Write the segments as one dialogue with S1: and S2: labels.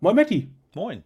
S1: Moin Matti.
S2: Moin.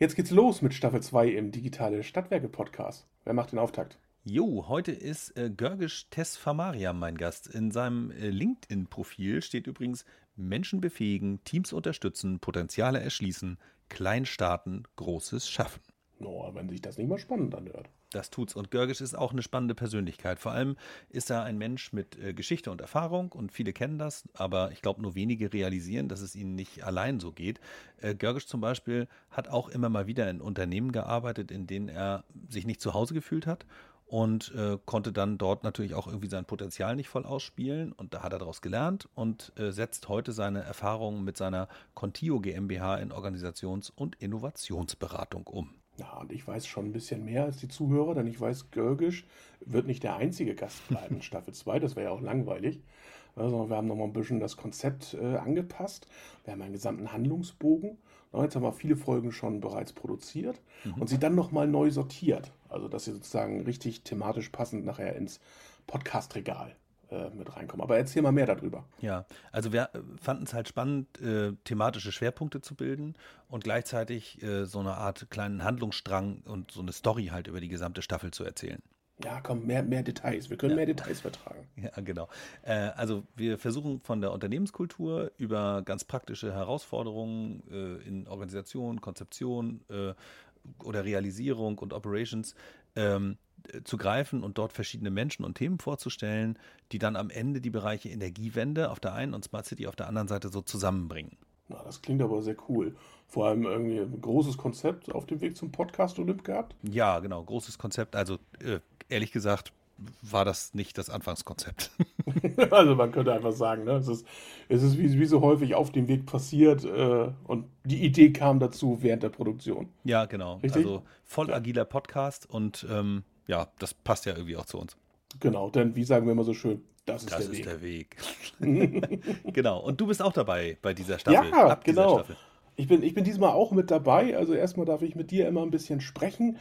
S1: Jetzt geht's los mit Staffel 2 im Digitale Stadtwerke Podcast. Wer macht den Auftakt?
S2: Jo, heute ist äh, Görgisch Tesfamariam mein Gast. In seinem äh, LinkedIn-Profil steht übrigens Menschen befähigen, Teams unterstützen, Potenziale erschließen, klein starten, Großes schaffen.
S1: No, wenn sich das nicht mal spannend anhört.
S2: Das tut's. Und Görgisch ist auch eine spannende Persönlichkeit. Vor allem ist er ein Mensch mit äh, Geschichte und Erfahrung und viele kennen das, aber ich glaube, nur wenige realisieren, dass es ihnen nicht allein so geht. Äh, Görgisch zum Beispiel hat auch immer mal wieder in Unternehmen gearbeitet, in denen er sich nicht zu Hause gefühlt hat und äh, konnte dann dort natürlich auch irgendwie sein Potenzial nicht voll ausspielen. Und da hat er daraus gelernt und äh, setzt heute seine Erfahrungen mit seiner Contio GmbH in Organisations- und Innovationsberatung um.
S1: Ja, und ich weiß schon ein bisschen mehr als die Zuhörer, denn ich weiß, Görgisch wird nicht der einzige Gast bleiben in Staffel 2. Das wäre ja auch langweilig. Also wir haben nochmal ein bisschen das Konzept äh, angepasst. Wir haben einen gesamten Handlungsbogen. Na, jetzt haben wir viele Folgen schon bereits produziert mhm. und sie dann nochmal neu sortiert. Also, dass sie sozusagen richtig thematisch passend nachher ins Podcast-Regal äh, mit reinkommen. Aber erzähl mal mehr darüber.
S2: Ja, also wir äh, fanden es halt spannend, äh, thematische Schwerpunkte zu bilden und gleichzeitig äh, so eine Art kleinen Handlungsstrang und so eine Story halt über die gesamte Staffel zu erzählen.
S1: Ja, komm, mehr, mehr Details. Wir können ja. mehr Details vertragen.
S2: Ja, genau. Äh, also wir versuchen von der Unternehmenskultur über ganz praktische Herausforderungen äh, in Organisation, Konzeption äh, oder Realisierung und Operations ähm, zu greifen und dort verschiedene Menschen und Themen vorzustellen, die dann am Ende die Bereiche Energiewende auf der einen und Smart City auf der anderen Seite so zusammenbringen.
S1: Na, das klingt aber sehr cool. Vor allem irgendwie ein großes Konzept auf dem Weg zum Podcast Olymp gehabt.
S2: Ja, genau, großes Konzept. Also äh, ehrlich gesagt war das nicht das Anfangskonzept.
S1: also man könnte einfach sagen, ne, es ist, es ist wie, wie so häufig auf dem Weg passiert äh, und die Idee kam dazu während der Produktion.
S2: Ja, genau. Richtig? Also voll agiler Podcast und ähm, ja, das passt ja irgendwie auch zu uns.
S1: Genau, denn wie sagen wir immer so schön, das ist,
S2: das
S1: der,
S2: ist
S1: Weg.
S2: der Weg. genau, und du bist auch dabei bei dieser Staffel.
S1: Ja, genau. Staffel. Ich bin, ich bin diesmal auch mit dabei. Also erstmal darf ich mit dir immer ein bisschen sprechen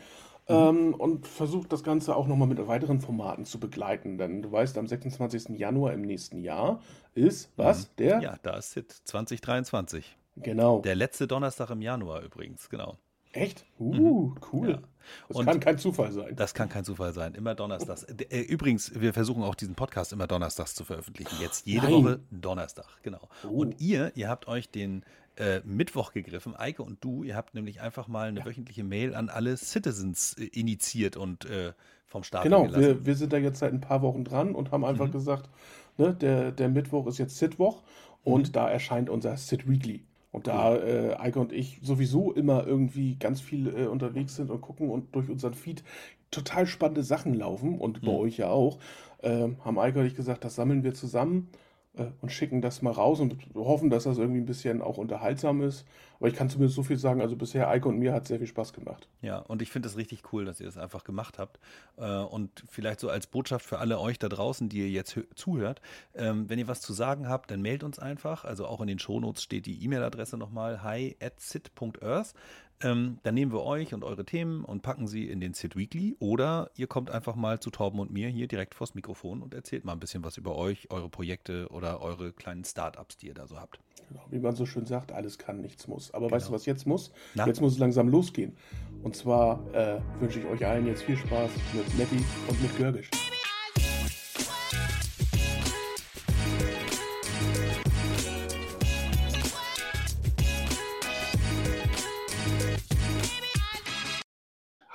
S1: Mhm. Ähm, und versuche das Ganze auch nochmal mit weiteren Formaten zu begleiten. Denn du weißt, am 26. Januar im nächsten Jahr ist was?
S2: Mhm.
S1: Der?
S2: Ja, da ist jetzt 2023.
S1: Genau.
S2: Der letzte Donnerstag im Januar übrigens, genau.
S1: Echt? Uh, mhm. cool. Ja. Das und kann kein Zufall sein.
S2: Das kann kein Zufall sein. Immer donnerstags. Äh, übrigens, wir versuchen auch diesen Podcast immer donnerstags zu veröffentlichen. Jetzt jede Nein. Woche Donnerstag, genau. Oh. Und ihr, ihr habt euch den äh, Mittwoch gegriffen. Eike und du, ihr habt nämlich einfach mal eine ja. wöchentliche Mail an alle Citizens äh, initiiert und äh, vom Start
S1: Genau, wir, wir, sind da jetzt seit ein paar Wochen dran und haben einfach mhm. gesagt, ne, der, der Mittwoch ist jetzt Sitwoch und mhm. da erscheint unser Sit Weekly. Und da äh, Eike und ich sowieso immer irgendwie ganz viel äh, unterwegs sind und gucken und durch unseren Feed total spannende Sachen laufen und bei mhm. euch ja auch, äh, haben Eike und ich gesagt, das sammeln wir zusammen äh, und schicken das mal raus und hoffen, dass das irgendwie ein bisschen auch unterhaltsam ist. Aber ich kann zumindest so viel sagen, also bisher Eike und mir hat sehr viel Spaß gemacht.
S2: Ja, und ich finde es richtig cool, dass ihr das einfach gemacht habt. Äh, und vielleicht so als Botschaft für alle euch da draußen, die ihr jetzt zuhört, ähm, wenn ihr was zu sagen habt, dann meldet uns einfach. Also auch in den Shownotes steht die E-Mail-Adresse nochmal, hi at sit.earth. Ähm, dann nehmen wir euch und eure Themen und packen sie in den Sit Weekly oder ihr kommt einfach mal zu Torben und mir hier direkt vors Mikrofon und erzählt mal ein bisschen was über euch, eure Projekte oder eure kleinen Startups, die ihr da so habt.
S1: Genau, wie man so schön sagt, alles kann, nichts muss. Aber genau. weißt du, was jetzt muss? Na? Jetzt muss es langsam losgehen. Und zwar äh, wünsche ich euch allen jetzt viel Spaß mit Nettie und mit Görgisch.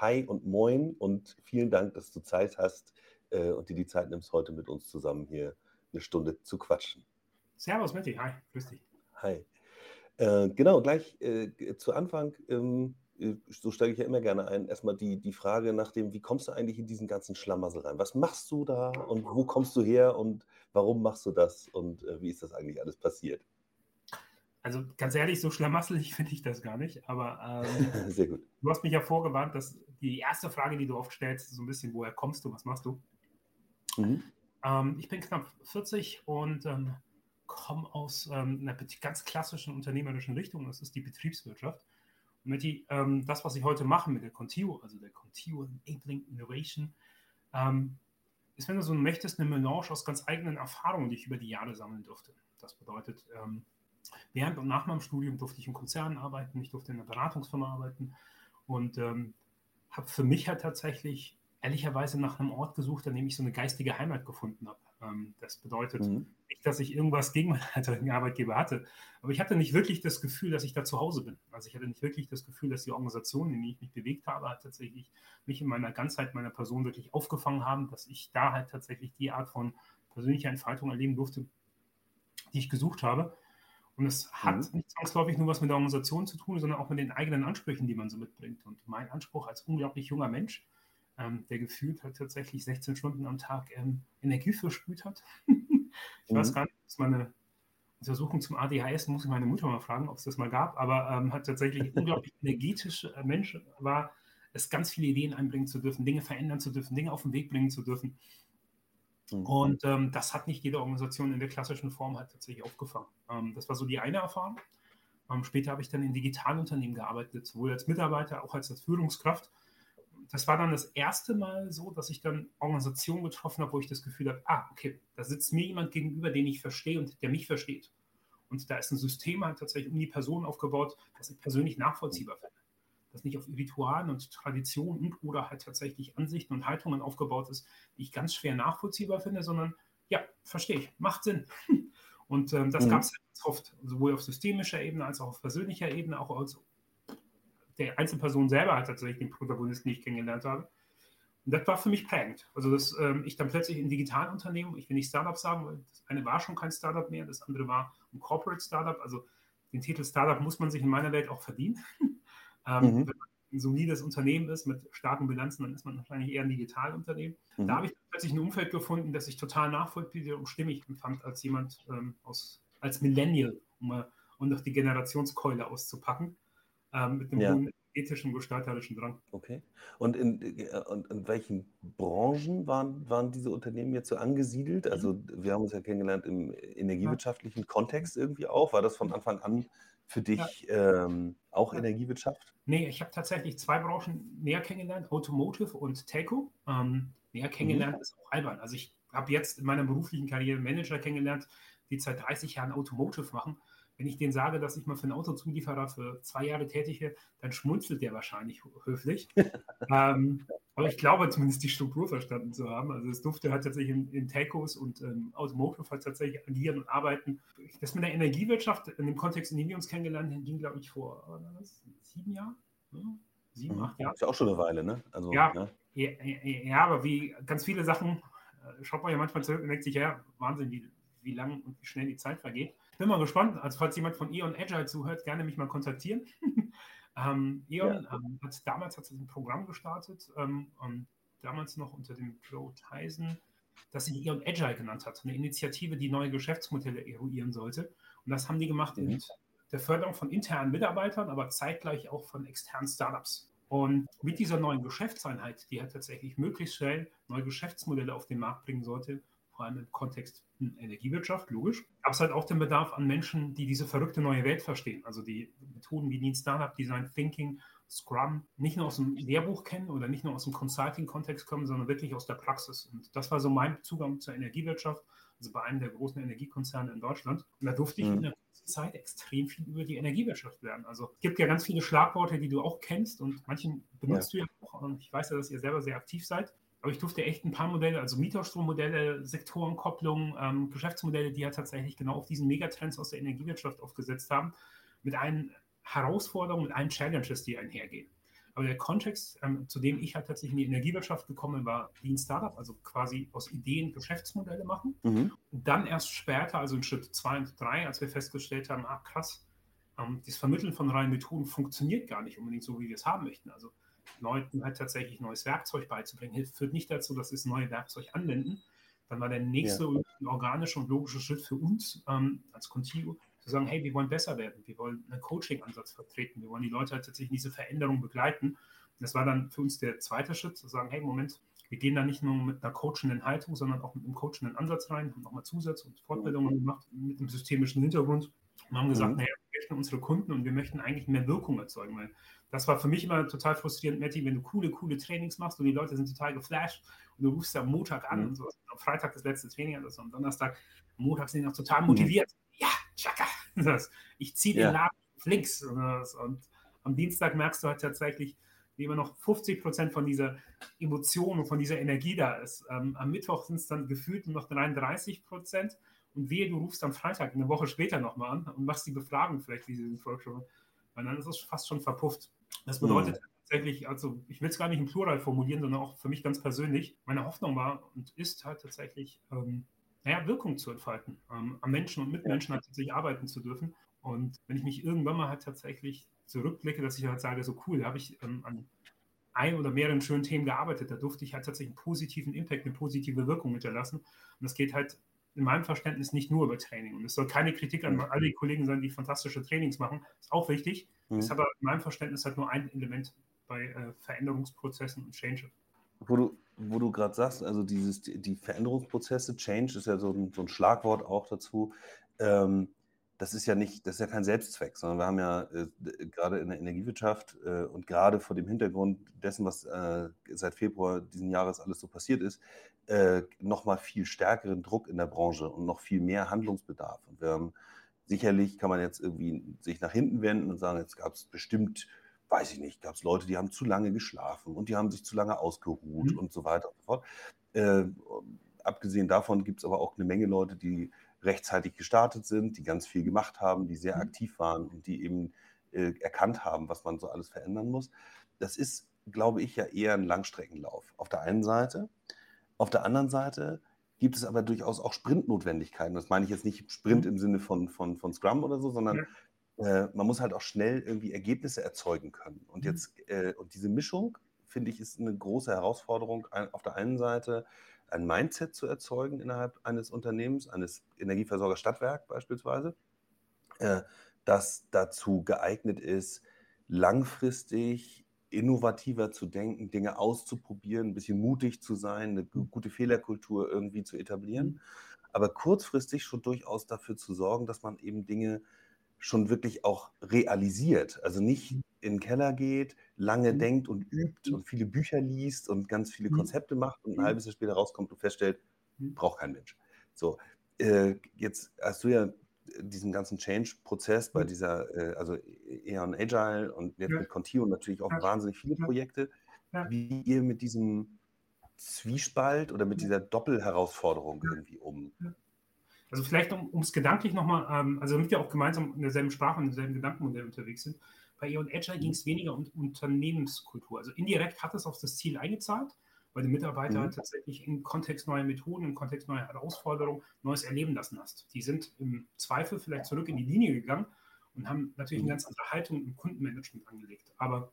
S3: Hi und Moin und vielen Dank, dass du Zeit hast äh, und dir die Zeit nimmst, heute mit uns zusammen hier eine Stunde zu quatschen.
S4: Servus, Matti. Hi, grüß dich.
S3: Hi. Äh, genau, gleich äh, zu Anfang, ähm, äh, so steige ich ja immer gerne ein, erstmal die, die Frage nach dem, wie kommst du eigentlich in diesen ganzen Schlamassel rein? Was machst du da und wo kommst du her und warum machst du das und äh, wie ist das eigentlich alles passiert?
S4: Also ganz ehrlich, so schlamasselig finde ich das gar nicht, aber
S3: ähm, Sehr gut.
S4: du hast mich ja vorgewarnt, dass die erste Frage, die du oft stellst, so ein bisschen, woher kommst du, was machst du? Mhm. Ähm, ich bin knapp 40 und ähm, komme aus ähm, einer ganz klassischen unternehmerischen Richtung, das ist die Betriebswirtschaft. Und mit die, ähm, das, was ich heute mache mit der Contio, also der Contio Enabling Innovation, ähm, ist, wenn du so möchtest, eine Melange aus ganz eigenen Erfahrungen, die ich über die Jahre sammeln durfte. Das bedeutet, ähm, während und nach meinem Studium durfte ich in Konzernen arbeiten, ich durfte in einer Beratungsfirma arbeiten und ähm, habe für mich halt tatsächlich ehrlicherweise nach einem Ort gesucht, an dem ich so eine geistige Heimat gefunden habe. Ähm, das bedeutet mhm. nicht, dass ich irgendwas gegen meinen alten Arbeitgeber hatte, aber ich hatte nicht wirklich das Gefühl, dass ich da zu Hause bin. Also ich hatte nicht wirklich das Gefühl, dass die Organisation, in die ich mich bewegt habe, halt tatsächlich mich in meiner Ganzheit meiner Person wirklich aufgefangen haben, dass ich da halt tatsächlich die Art von persönlicher Entfaltung erleben durfte, die ich gesucht habe. Und es hat mhm. nicht zwangsläufig nur was mit der Organisation zu tun, sondern auch mit den eigenen Ansprüchen, die man so mitbringt. Und mein Anspruch als unglaublich junger Mensch, ähm, der gefühlt hat tatsächlich 16 Stunden am Tag ähm, Energie versprüht hat. ich mhm. weiß gar nicht, ob es meine Untersuchung zum ADHS, muss ich meine Mutter mal fragen, ob es das mal gab, aber ähm, hat tatsächlich unglaublich energetischer äh, Mensch war, es ganz viele Ideen einbringen zu dürfen, Dinge verändern zu dürfen, Dinge auf den Weg bringen zu dürfen. Mhm. Und ähm, das hat nicht jede Organisation in der klassischen Form halt tatsächlich aufgefangen. Ähm, das war so die eine Erfahrung. Ähm, später habe ich dann in Digitalunternehmen gearbeitet, sowohl als Mitarbeiter, auch als, als Führungskraft. Das war dann das erste Mal so, dass ich dann Organisationen getroffen habe, wo ich das Gefühl habe, ah, okay, da sitzt mir jemand gegenüber, den ich verstehe und der mich versteht. Und da ist ein System halt tatsächlich um die Person aufgebaut, das ich persönlich nachvollziehbar finde das nicht auf Ritualen und Traditionen und oder halt tatsächlich Ansichten und Haltungen aufgebaut ist, die ich ganz schwer nachvollziehbar finde, sondern ja, verstehe ich, macht Sinn. Und ähm, das mhm. gab es oft, sowohl auf systemischer Ebene als auch auf persönlicher Ebene, auch als der Einzelperson selber hat tatsächlich den Protagonisten, den ich kennengelernt habe. Und das war für mich prägend. Also, dass ähm, ich dann plötzlich in digitalen Unternehmen, ich will nicht Startup sagen, weil das eine war schon kein Startup mehr, das andere war ein Corporate Startup. Also den Titel Startup muss man sich in meiner Welt auch verdienen. Ähm, mhm. Wenn man ein solides Unternehmen ist mit starken Bilanzen, dann ist man wahrscheinlich eher ein Digitalunternehmen. Mhm. Da habe ich plötzlich ein Umfeld gefunden, das ich total nachvollziehbar und stimmig empfand als jemand ähm, aus, als Millennial, um, um noch die Generationskeule auszupacken, ähm, mit einem ja. hohen ethischen, gestalterischen Drang.
S3: Okay. Und in, äh, und in welchen Branchen waren, waren diese Unternehmen jetzt so angesiedelt? Mhm. Also wir haben uns ja kennengelernt im energiewirtschaftlichen Kontext irgendwie auch. War das von Anfang an für dich ja. ähm, auch. Energiewirtschaft?
S4: Nee, ich habe tatsächlich zwei Branchen näher kennengelernt, Automotive und Telco. Ähm, näher kennengelernt mhm. ist auch albern. Also ich habe jetzt in meiner beruflichen Karriere Manager kennengelernt, die seit 30 Jahren Automotive machen. Wenn ich denen sage, dass ich mal für einen Autozulieferer für zwei Jahre tätig bin, dann schmunzelt der wahrscheinlich höflich. ähm, aber ich glaube zumindest die Struktur verstanden zu haben. Also es durfte halt tatsächlich in, in Telcos und ähm, Automotive halt tatsächlich agieren und arbeiten. Das mit der Energiewirtschaft in dem Kontext, in dem wir uns kennengelernt haben, ging, glaube ich, vor was, sieben Jahren? Ja, sieben,
S3: mhm. acht Jahren. Ist ja auch schon eine Weile, ne?
S4: Also, ja, ja. Ja, ja, aber wie ganz viele Sachen, äh, schaut man ja manchmal zurück und denkt sich, ja, Wahnsinn, wie, wie lang und wie schnell die Zeit vergeht. Ich bin mal gespannt, also falls jemand von Eon Agile zuhört, gerne mich mal kontaktieren. Ähm, E.ON ja. ähm, hat damals hat ein Programm gestartet, ähm, damals noch unter dem Joe Tyson, das sich E.ON Agile genannt hat. Eine Initiative, die neue Geschäftsmodelle eruieren sollte. Und das haben die gemacht mhm. mit der Förderung von internen Mitarbeitern, aber zeitgleich auch von externen Startups. Und mit dieser neuen Geschäftseinheit, die halt tatsächlich möglichst schnell neue Geschäftsmodelle auf den Markt bringen sollte, vor allem im Kontext Energiewirtschaft, logisch. Gab es halt auch den Bedarf an Menschen, die diese verrückte neue Welt verstehen. Also die Methoden wie Lean Startup, Design Thinking, Scrum nicht nur aus dem Lehrbuch kennen oder nicht nur aus dem Consulting-Kontext kommen, sondern wirklich aus der Praxis. Und das war so mein Zugang zur Energiewirtschaft, also bei einem der großen Energiekonzerne in Deutschland. Und da durfte ich mhm. in der kurzen Zeit extrem viel über die Energiewirtschaft lernen. Also es gibt ja ganz viele Schlagworte, die du auch kennst und manche benutzt ja. du ja auch. Und ich weiß ja, dass ihr selber sehr aktiv seid. Aber ich durfte echt ein paar Modelle, also Mieterstrommodelle, Sektorenkopplung, ähm, Geschäftsmodelle, die ja tatsächlich genau auf diesen Megatrends aus der Energiewirtschaft aufgesetzt haben, mit allen Herausforderungen, mit allen Challenges, die einhergehen. Aber der Kontext, ähm, zu dem ich halt tatsächlich in die Energiewirtschaft gekommen war, Lean Startup, also quasi aus Ideen Geschäftsmodelle machen. Mhm. Und dann erst später, also in Schritt zwei und drei, als wir festgestellt haben, ah krass, ähm, das Vermitteln von reinen Methoden funktioniert gar nicht unbedingt so, wie wir es haben möchten. Also Leuten halt tatsächlich neues Werkzeug beizubringen, hilft, führt nicht dazu, dass sie das neue Werkzeug anwenden. Dann war der nächste ja. organische und logische Schritt für uns ähm, als Contigo, zu sagen, hey, wir wollen besser werden, wir wollen einen Coaching-Ansatz vertreten, wir wollen die Leute halt tatsächlich diese Veränderung begleiten. Und das war dann für uns der zweite Schritt, zu sagen, hey, Moment, wir gehen da nicht nur mit einer coachenden Haltung, sondern auch mit einem coachenden Ansatz rein, haben nochmal Zusatz- und Fortbildungen gemacht mit einem systemischen Hintergrund und haben gesagt, mhm. naja, wir möchten unsere Kunden und wir möchten eigentlich mehr Wirkung erzeugen, weil das war für mich immer total frustrierend, Matti, wenn du coole, coole Trainings machst und die Leute sind total geflasht und du rufst am Montag an mhm. und so. Am Freitag das letzte Training, also am Donnerstag, am Montag sind die noch total motiviert. Mhm. Ja, tschakka. Das, ich ziehe den ja. Laden links. Und, und am Dienstag merkst du halt tatsächlich, wie immer noch 50 Prozent von dieser Emotion und von dieser Energie da ist. Ähm, am Mittwoch sind es dann gefühlt nur noch 33 Prozent. Und wehe, du rufst am Freitag eine Woche später nochmal an und machst die Befragung vielleicht, wie sie sind schon. Weil dann ist es fast schon verpufft. Das bedeutet mhm. tatsächlich, also ich will es gar nicht im Plural formulieren, sondern auch für mich ganz persönlich, meine Hoffnung war und ist halt tatsächlich, ähm, naja, Wirkung zu entfalten, ähm, am Menschen und Mitmenschen halt tatsächlich arbeiten zu dürfen. Und wenn ich mich irgendwann mal halt tatsächlich zurückblicke, dass ich halt sage, so cool, da habe ich ähm, an ein oder mehreren schönen Themen gearbeitet, da durfte ich halt tatsächlich einen positiven Impact, eine positive Wirkung hinterlassen. Und das geht halt in meinem Verständnis nicht nur über Training. Und es soll keine Kritik an alle die Kollegen sein, die fantastische Trainings machen. Ist auch wichtig. Mhm. Ist aber in meinem Verständnis halt nur ein Element bei äh, Veränderungsprozessen und Change.
S3: Wo du, wo du gerade sagst, also dieses, die Veränderungsprozesse, Change ist ja so ein, so ein Schlagwort auch dazu. Ähm, das ist ja nicht, das ist ja kein Selbstzweck, sondern wir haben ja äh, gerade in der Energiewirtschaft äh, und gerade vor dem Hintergrund dessen, was äh, seit Februar diesen Jahres alles so passiert ist, äh, nochmal viel stärkeren Druck in der Branche und noch viel mehr Handlungsbedarf. Und wir haben sicherlich, kann man jetzt irgendwie sich nach hinten wenden und sagen, jetzt gab es bestimmt, weiß ich nicht, gab es Leute, die haben zu lange geschlafen und die haben sich zu lange ausgeruht mhm. und so weiter und so fort. Äh, abgesehen davon gibt es aber auch eine Menge Leute, die rechtzeitig gestartet sind, die ganz viel gemacht haben, die sehr mhm. aktiv waren und die eben äh, erkannt haben, was man so alles verändern muss. Das ist, glaube ich, ja eher ein Langstreckenlauf. Auf der einen Seite. Auf der anderen Seite gibt es aber durchaus auch Sprintnotwendigkeiten. Das meine ich jetzt nicht Sprint mhm. im Sinne von, von, von Scrum oder so, sondern ja. äh, man muss halt auch schnell irgendwie Ergebnisse erzeugen können. Und mhm. jetzt, äh, und diese Mischung, finde ich, ist eine große Herausforderung. Auf der einen Seite ein Mindset zu erzeugen innerhalb eines Unternehmens, eines Energieversorgers Stadtwerk beispielsweise, äh, das dazu geeignet ist, langfristig innovativer zu denken, Dinge auszuprobieren, ein bisschen mutig zu sein, eine mhm. gute Fehlerkultur irgendwie zu etablieren, mhm. aber kurzfristig schon durchaus dafür zu sorgen, dass man eben Dinge schon wirklich auch realisiert. Also nicht mhm. in den Keller geht, lange mhm. denkt und übt und viele Bücher liest und ganz viele Konzepte macht und ein halbes Jahr später rauskommt und feststellt, braucht kein Mensch. So, äh, jetzt hast du ja diesen ganzen Change-Prozess bei dieser, äh, also Eon Agile und jetzt ja. mit Contio natürlich auch ja. wahnsinnig viele Projekte, ja. wie ihr mit diesem Zwiespalt oder mit dieser Doppelherausforderung irgendwie um.
S4: Also vielleicht, um es gedanklich nochmal, ähm, also damit wir auch gemeinsam in derselben Sprache und in demselben Gedankenmodell unterwegs sind, bei Eon Agile ging es weniger um Unternehmenskultur. Also indirekt hat es auf das Ziel eingezahlt, weil die Mitarbeiter mhm. tatsächlich im Kontext neuer Methoden, im Kontext neuer Herausforderungen Neues erleben lassen hast. Die sind im Zweifel vielleicht zurück in die Linie gegangen und haben natürlich eine mhm. ganz andere Haltung im Kundenmanagement angelegt. Aber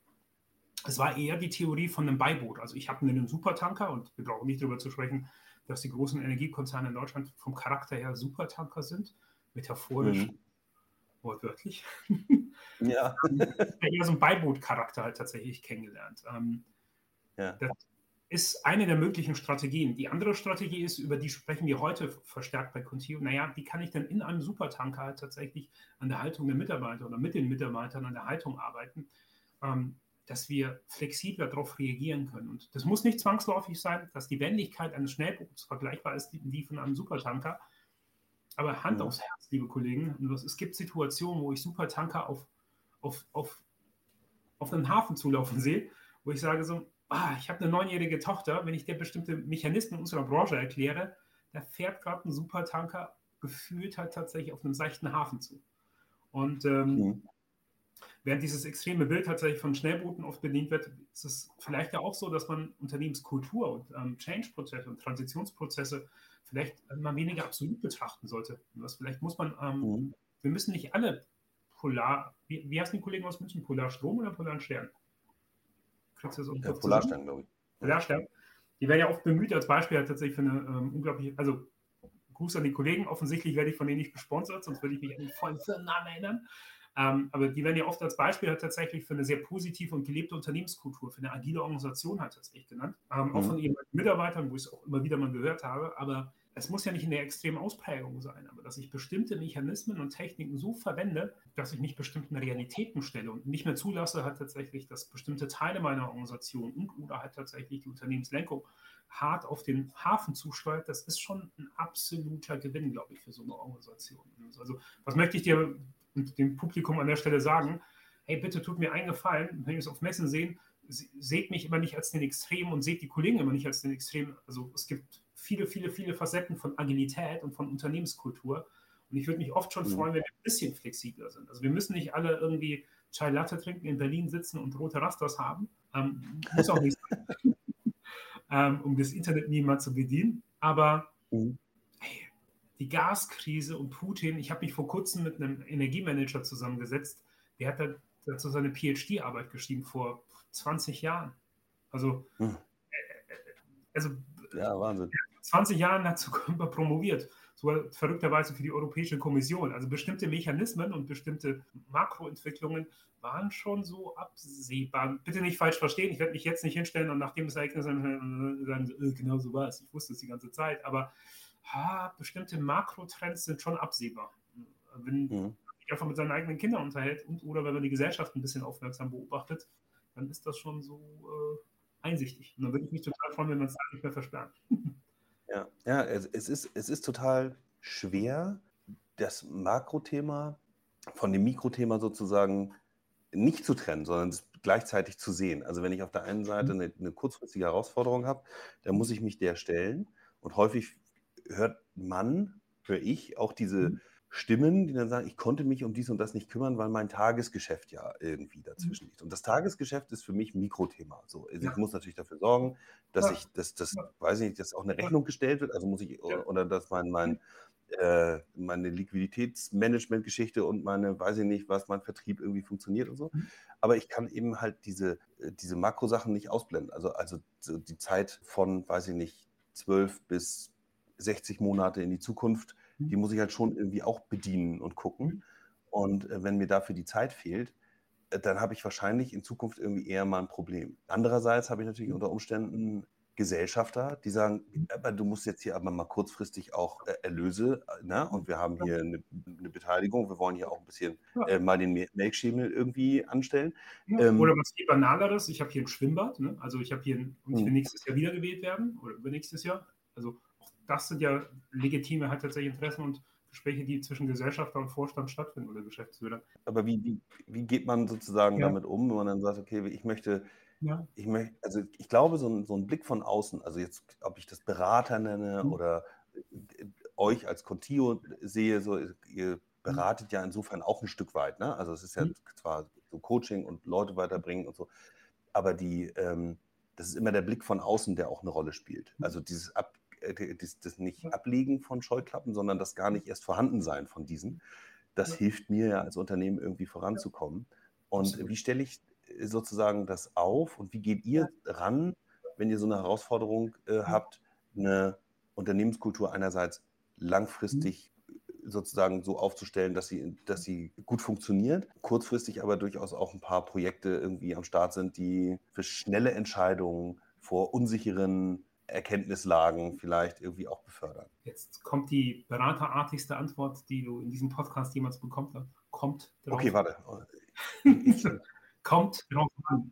S4: es war eher die Theorie von einem Beiboot. Also ich habe einen Supertanker und wir brauchen nicht darüber zu sprechen, dass die großen Energiekonzerne in Deutschland vom Charakter her Supertanker sind, metaphorisch, mhm. wortwörtlich. Ja. eher so ein Beiboot-Charakter halt tatsächlich kennengelernt. Ähm, ja. Das ist eine der möglichen Strategien. Die andere Strategie ist, über die sprechen wir heute verstärkt bei Contio. Naja, wie kann ich denn in einem Supertanker halt tatsächlich an der Haltung der Mitarbeiter oder mit den Mitarbeitern an der Haltung arbeiten, ähm, dass wir flexibler darauf reagieren können. Und das muss nicht zwangsläufig sein, dass die Wendigkeit eines Schnellboots vergleichbar ist wie die von einem Supertanker. Aber Hand ja. aufs Herz, liebe Kollegen, es gibt Situationen, wo ich Supertanker auf, auf, auf, auf einen Hafen zulaufen sehe, wo ich sage so, ah, ich habe eine neunjährige Tochter, wenn ich dir bestimmte Mechanismen unserer Branche erkläre, da fährt gerade ein Supertanker gefühlt halt tatsächlich auf einem seichten Hafen zu. Und ähm, mhm. während dieses extreme Bild tatsächlich von Schnellbooten oft bedient wird, ist es vielleicht ja auch so, dass man Unternehmenskultur und ähm, Change-Prozesse und Transitionsprozesse vielleicht mal weniger absolut betrachten sollte. Was vielleicht muss man, ähm, mhm. wir müssen nicht alle Polar, wie, wie heißt die Kollegen aus München, Polarstrom oder Polarstern?
S3: Kriegst du so ja, Polarstern, glaube ich.
S4: Polarstern. Die werden ja oft bemüht als Beispiel halt tatsächlich für eine ähm, unglaubliche, also Gruß an die Kollegen. Offensichtlich werde ich von denen nicht gesponsert, sonst würde ich mich an den vollen Firmennamen erinnern. Ähm, aber die werden ja oft als Beispiel halt tatsächlich für eine sehr positive und gelebte Unternehmenskultur, für eine agile Organisation halt tatsächlich genannt. Ähm, mhm. Auch von ihren Mitarbeitern, wo ich es auch immer wieder mal gehört habe. Aber es muss ja nicht in der extremen Ausprägung sein, aber dass ich bestimmte Mechanismen und Techniken so verwende, dass ich mich bestimmten Realitäten stelle und nicht mehr zulasse, halt tatsächlich, dass bestimmte Teile meiner Organisation und oder halt tatsächlich die Unternehmenslenkung hart auf den Hafen zusteuert, das ist schon ein absoluter Gewinn, glaube ich, für so eine Organisation. Also, was möchte ich dir und dem Publikum an der Stelle sagen, hey, bitte tut mir einen Gefallen, wenn wir es auf Messen sehen, seht mich immer nicht als den Extrem und seht die Kollegen immer nicht als den Extrem. Also es gibt viele, viele, viele Facetten von Agilität und von Unternehmenskultur. Und ich würde mich oft schon mhm. freuen, wenn wir ein bisschen flexibler sind. Also wir müssen nicht alle irgendwie Chai Latte trinken, in Berlin sitzen und rote Rasters haben. Ähm, muss auch nicht sein, ähm, um das Internet niemand zu bedienen. Aber mhm. hey, die Gaskrise und Putin, ich habe mich vor kurzem mit einem Energiemanager zusammengesetzt, der hat dazu seine PhD-Arbeit geschrieben vor 20 Jahren. Also, mhm. also ja, Wahnsinn. 20 Jahren dazu promoviert sogar verrückterweise für die Europäische Kommission. Also bestimmte Mechanismen und bestimmte Makroentwicklungen waren schon so absehbar. Bitte nicht falsch verstehen, ich werde mich jetzt nicht hinstellen und nachdem das Ereignis sagen, äh, genau so war es. Ich wusste es die ganze Zeit, aber ha, bestimmte Makrotrends sind schon absehbar. Wenn mhm. man sich einfach mit seinen eigenen Kindern unterhält und oder wenn man die Gesellschaft ein bisschen aufmerksam beobachtet, dann ist das schon so äh, einsichtig. Und dann würde ich mich total freuen, wenn man es nicht mehr versperren.
S3: Ja, ja es, es, ist, es ist total schwer, das Makrothema von dem Mikrothema sozusagen nicht zu trennen, sondern es gleichzeitig zu sehen. Also wenn ich auf der einen Seite mhm. eine, eine kurzfristige Herausforderung habe, dann muss ich mich der stellen. Und häufig hört man, höre ich auch diese mhm. Stimmen, die dann sagen, ich konnte mich um dies und das nicht kümmern, weil mein Tagesgeschäft ja irgendwie dazwischen mhm. liegt. Und das Tagesgeschäft ist für mich ein Mikrothema. So, also ja. ich muss natürlich dafür sorgen, dass ja. ich, dass das, ja. weiß ich nicht, dass auch eine Rechnung gestellt wird. Also muss ich, oder dass mein, mein, äh, meine Liquiditätsmanagement-Geschichte und meine, weiß ich nicht, was mein Vertrieb irgendwie funktioniert und so. Mhm. Aber ich kann eben halt diese, äh, diese Makrosachen nicht ausblenden. Also, also die Zeit von, weiß ich nicht, 12 bis 60 Monate in die Zukunft Mhm. Die muss ich halt schon irgendwie auch bedienen und gucken. Mhm. Und äh, wenn mir dafür die Zeit fehlt, äh, dann habe ich wahrscheinlich in Zukunft irgendwie eher mal ein Problem. Andererseits habe ich natürlich mhm. unter Umständen Gesellschafter, die sagen, aber du musst jetzt hier aber mal kurzfristig auch äh, Erlöse, ne? und wir haben hier eine, eine, Beteiligung, wir wollen hier auch ein bisschen ja. äh, mal den Melkschemel irgendwie anstellen.
S4: Ja, ähm, oder was viel banaleres, ich habe hier ein Schwimmbad, ne? also ich habe hier, ein, und ich will nächstes Jahr wiedergewählt werden oder übernächstes Jahr, also das sind ja legitime halt tatsächlich Interessen und Gespräche, die zwischen Gesellschafter und Vorstand stattfinden oder Geschäftsführer.
S3: Aber wie, wie, wie geht man sozusagen ja. damit um, wenn man dann sagt, okay, ich möchte, ja. ich möchte, also ich glaube, so ein, so ein Blick von außen, also jetzt, ob ich das Berater nenne mhm. oder äh, euch als Contio sehe, so ihr beratet ja insofern auch ein Stück weit, ne? Also es ist ja mhm. zwar so Coaching und Leute weiterbringen und so, aber die, ähm, das ist immer der Blick von außen, der auch eine Rolle spielt. Mhm. Also dieses Ab das, das nicht Ablegen von Scheuklappen, sondern das gar nicht erst Vorhandensein von diesen. Das hilft mir ja als Unternehmen irgendwie voranzukommen. Und wie stelle ich äh, sozusagen das auf und wie geht ihr ran, wenn ihr so eine Herausforderung äh, habt, eine Unternehmenskultur einerseits langfristig mhm. sozusagen so aufzustellen, dass sie, dass sie gut funktioniert, kurzfristig aber durchaus auch ein paar Projekte irgendwie am Start sind, die für schnelle Entscheidungen vor unsicheren Erkenntnislagen vielleicht irgendwie auch befördern.
S4: Jetzt kommt die beraterartigste Antwort, die du in diesem Podcast jemals bekommen hast. Kommt
S3: drauf. Okay, warte.
S4: kommt drauf an.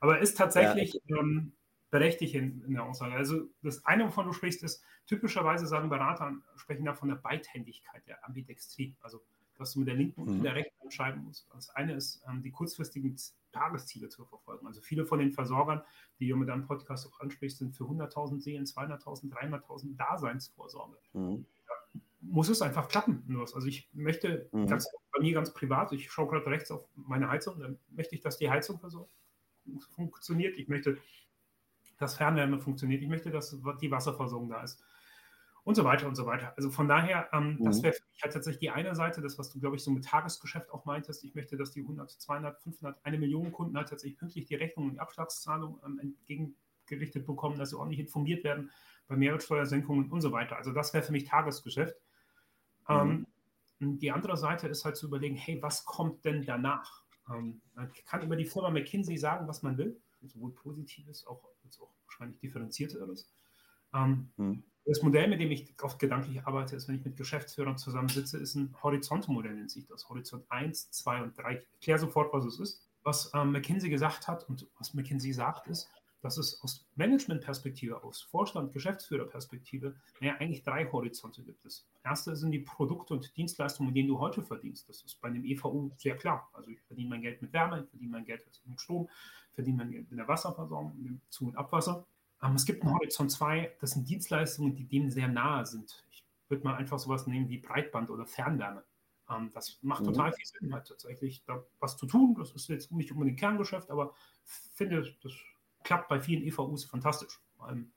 S4: aber ist tatsächlich ja. ähm, berechtigt in, in, der Aussage. Also das eine, wovon du sprichst, ist, typischerweise sagen Berater, sprechen da von der Beidhändigkeit, der Ambidextrie. Also dass du mit der linken und mhm. der rechten entscheiden musst. Das eine ist, ähm, die kurzfristigen Tagesziele zu verfolgen. Also viele von den Versorgern, die du mit deinem Podcast auch ansprichst, sind für 100.000 Seelen, 200.000, 300.000 Daseinsvorsorge. Mhm. Ja, muss es einfach klappen. Also ich möchte mhm. ganz, bei mir ganz privat, ich schaue gerade rechts auf meine Heizung, dann möchte ich, dass die Heizung funktioniert. Ich möchte, dass Fernwärme funktioniert. Ich möchte, dass die Wasserversorgung da ist und so weiter und so weiter. Also von daher, ähm, mhm. das wäre für mich halt tatsächlich die eine Seite, das, was du, glaube ich, so mit Tagesgeschäft auch meintest. Ich möchte, dass die 100, 200, 500, eine Million Kunden halt tatsächlich pünktlich die Rechnung und die Abschlagszahlung ähm, entgegengerichtet bekommen, dass sie ordentlich informiert werden bei Mehrwertsteuersenkungen und so weiter. Also das wäre für mich Tagesgeschäft. Mhm. Ähm, die andere Seite ist halt zu überlegen, hey, was kommt denn danach? Ähm, man kann über die Firma McKinsey sagen, was man will, sowohl Positives, auch, auch wahrscheinlich Differenzierteres. Ähm, mhm. Das Modell, mit dem ich oft gedanklich arbeite, ist, wenn ich mit Geschäftsführern zusammensitze, ist ein Horizontmodell, nennt sich das. Horizont 1, 2 und 3. Ich erkläre sofort, was es ist. Was ähm, McKinsey gesagt hat und was McKinsey sagt, ist, dass es aus Managementperspektive, aus Vorstand, Geschäftsführerperspektive, naja, eigentlich drei Horizonte gibt es. Erste sind die Produkte und Dienstleistungen, mit denen du heute verdienst. Das ist bei einem EVU sehr klar. Also ich verdiene mein Geld mit Wärme, ich verdiene mein Geld mit Strom, ich verdiene mein Geld mit der Wasserversorgung, mit dem Zu- und Abwasser. Ähm, es gibt einen Horizont 2, das sind Dienstleistungen, die dem sehr nahe sind. Ich würde mal einfach sowas nehmen wie Breitband oder Fernwärme. Ähm, das macht mhm. total viel Sinn, halt tatsächlich da was zu tun. Das ist jetzt nicht unbedingt Kerngeschäft, aber ich finde, das klappt bei vielen EVUs fantastisch, vor allem,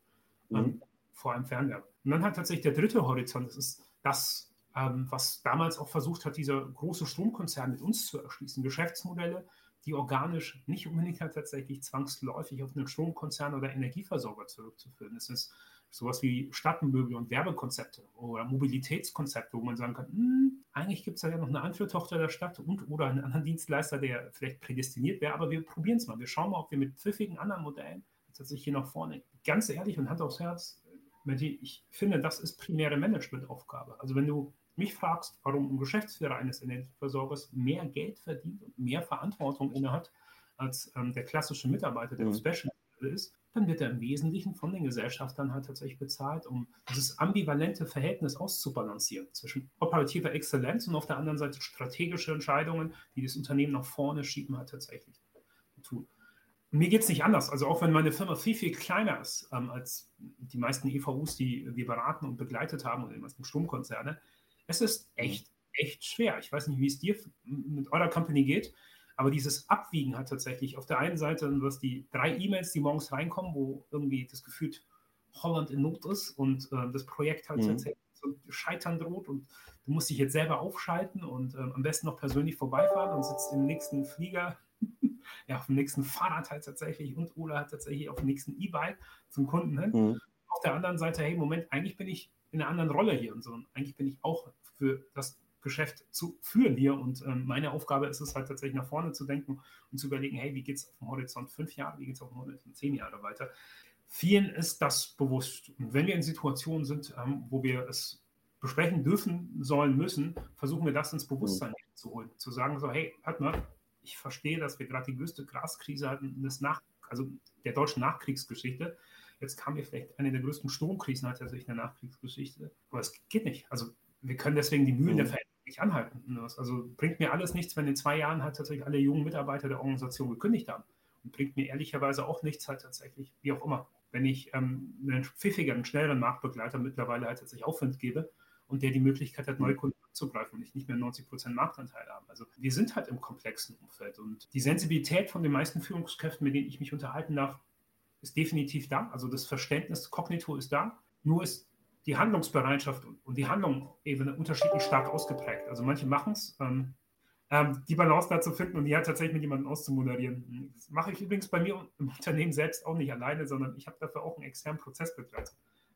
S4: mhm. ähm, vor allem Fernwärme. Und dann hat tatsächlich der dritte Horizont, das ist das, ähm, was damals auch versucht hat, dieser große Stromkonzern mit uns zu erschließen, Geschäftsmodelle, die organisch nicht unbedingt halt tatsächlich zwangsläufig auf einen Stromkonzern oder Energieversorger zurückzuführen. Es ist sowas wie Stadtmöbel und Werbekonzepte oder Mobilitätskonzepte, wo man sagen kann, hm, eigentlich gibt es ja noch eine andere Tochter der Stadt und oder einen anderen Dienstleister, der vielleicht prädestiniert wäre, aber wir probieren es mal. Wir schauen mal, ob wir mit pfiffigen anderen Modellen tatsächlich hier nach vorne. Ganz ehrlich und Hand aufs Herz, ich finde, das ist primäre Managementaufgabe. Also wenn du mich fragst, warum ein Geschäftsführer eines Energieversorgers mehr Geld verdient und mehr Verantwortung innehat als ähm, der klassische Mitarbeiter, der mhm. Special ist, dann wird er im Wesentlichen von den Gesellschaftern halt tatsächlich bezahlt, um dieses ambivalente Verhältnis auszubalancieren zwischen operativer Exzellenz und auf der anderen Seite strategische Entscheidungen, die das Unternehmen nach vorne schieben, halt tatsächlich tun. Und mir geht es nicht anders. Also auch wenn meine Firma viel, viel kleiner ist ähm, als die meisten EVUs, die wir beraten und begleitet haben oder die meisten Stromkonzerne, es ist echt, echt schwer. Ich weiß nicht, wie es dir mit eurer Company geht, aber dieses Abwiegen hat tatsächlich auf der einen Seite, was die drei E-Mails, die morgens reinkommen, wo irgendwie das Gefühl Holland in Not ist und äh, das Projekt halt mhm. so scheitern droht und du musst dich jetzt selber aufschalten und äh, am besten noch persönlich vorbeifahren und sitzt im nächsten Flieger, ja, auf dem nächsten Fahrrad halt tatsächlich und oder halt tatsächlich auf dem nächsten E-Bike zum Kunden hin. Mhm. Auf der anderen Seite, hey, Moment, eigentlich bin ich in einer anderen Rolle hier und so. Und eigentlich bin ich auch für das Geschäft zu führen hier. Und ähm, meine Aufgabe ist es halt tatsächlich nach vorne zu denken und zu überlegen, hey, wie geht es auf dem Horizont fünf Jahre, wie geht es auf dem Horizont zehn Jahre weiter. Vielen ist das bewusst. Und wenn wir in Situationen sind, ähm, wo wir es besprechen dürfen, sollen, müssen, versuchen wir das ins Bewusstsein mhm. zu holen. Zu sagen so, hey, hört mal, ich verstehe, dass wir gerade die größte Graskrise hatten, des Nach also der deutschen Nachkriegsgeschichte. Jetzt kam hier vielleicht eine der größten Stromkrisen tatsächlich in der Nachkriegsgeschichte. Aber es geht nicht. Also wir können deswegen die Mühlen mhm. der Veränderung nicht anhalten. Also bringt mir alles nichts, wenn in zwei Jahren halt tatsächlich alle jungen Mitarbeiter der Organisation gekündigt haben. Und bringt mir ehrlicherweise auch nichts halt tatsächlich, wie auch immer, wenn ich ähm, einen pfiffigeren, schnelleren Marktbegleiter mittlerweile halt tatsächlich Aufwand gebe und der die Möglichkeit hat, neue mhm. Kunden abzugreifen und ich nicht mehr 90 Prozent Marktanteil habe. Also wir sind halt im komplexen Umfeld und die Sensibilität von den meisten Führungskräften, mit denen ich mich unterhalten darf, ist definitiv da. Also das Verständnis, Kognito ist da. Nur ist die Handlungsbereitschaft und die Handlung eben unterschiedlich stark ausgeprägt. Also manche machen es, ähm, ähm, die Balance dazu finden und die halt tatsächlich mit jemandem auszumoderieren. Das mache ich übrigens bei mir im Unternehmen selbst auch nicht alleine, sondern ich habe dafür auch einen externen Prozessbegleiter,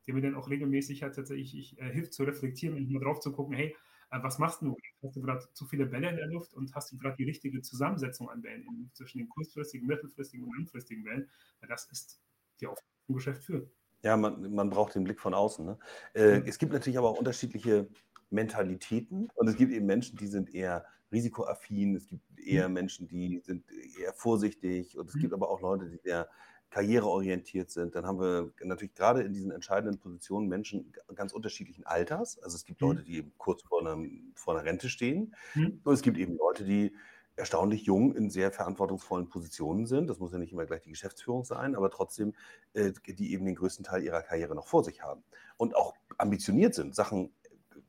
S4: der mir dann auch regelmäßig halt tatsächlich ich, äh, hilft zu reflektieren und mal drauf zu gucken, hey, was machst du? Hast du gerade zu viele Bälle in der Luft und hast du gerade die richtige Zusammensetzung an Bällen zwischen den kurzfristigen, mittelfristigen und langfristigen Bällen? Weil das ist die Aufgabe vom Geschäft führt.
S3: Ja, man, man braucht den Blick von außen. Ne? Äh, mhm. Es gibt natürlich aber auch unterschiedliche Mentalitäten und es gibt eben Menschen, die sind eher risikoaffin, es gibt eher mhm. Menschen, die sind eher vorsichtig und es mhm. gibt aber auch Leute, die sehr karriereorientiert sind. Dann haben wir natürlich gerade in diesen entscheidenden Positionen Menschen ganz unterschiedlichen Alters. Also es gibt mhm. Leute, die eben kurz vor, einem, vor einer Rente stehen mhm. und es gibt eben Leute, die erstaunlich jung in sehr verantwortungsvollen Positionen sind. Das muss ja nicht immer gleich die Geschäftsführung sein, aber trotzdem, äh, die eben den größten Teil ihrer Karriere noch vor sich haben und auch ambitioniert sind, Sachen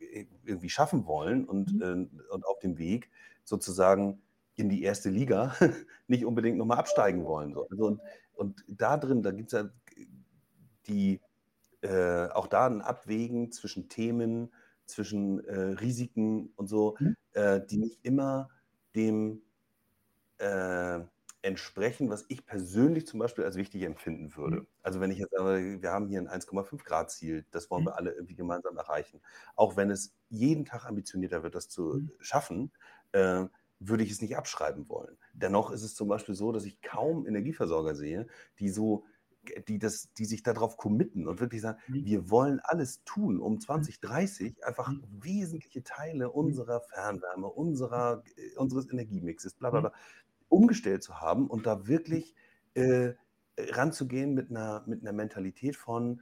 S3: äh, irgendwie schaffen wollen und, mhm. äh, und auf dem Weg sozusagen in die erste Liga nicht unbedingt nochmal absteigen wollen. So. Also und, und da drin, da gibt es ja die, äh, auch da ein Abwägen zwischen Themen, zwischen äh, Risiken und so, mhm. äh, die nicht immer dem äh, entsprechen, was ich persönlich zum Beispiel als wichtig empfinden würde. Mhm. Also wenn ich jetzt sage, wir haben hier ein 1,5 Grad Ziel, das wollen mhm. wir alle irgendwie gemeinsam erreichen. Auch wenn es jeden Tag ambitionierter wird, das zu mhm. schaffen, äh, würde ich es nicht abschreiben wollen. Dennoch ist es zum Beispiel so, dass ich kaum Energieversorger sehe, die so die, das, die sich darauf committen und wirklich sagen, mhm. wir wollen alles tun, um 2030 mhm. einfach mhm. wesentliche Teile unserer Fernwärme, unserer, äh, unseres Energiemixes, bla bla bla, umgestellt zu haben und da wirklich äh, ranzugehen mit einer, mit einer Mentalität von,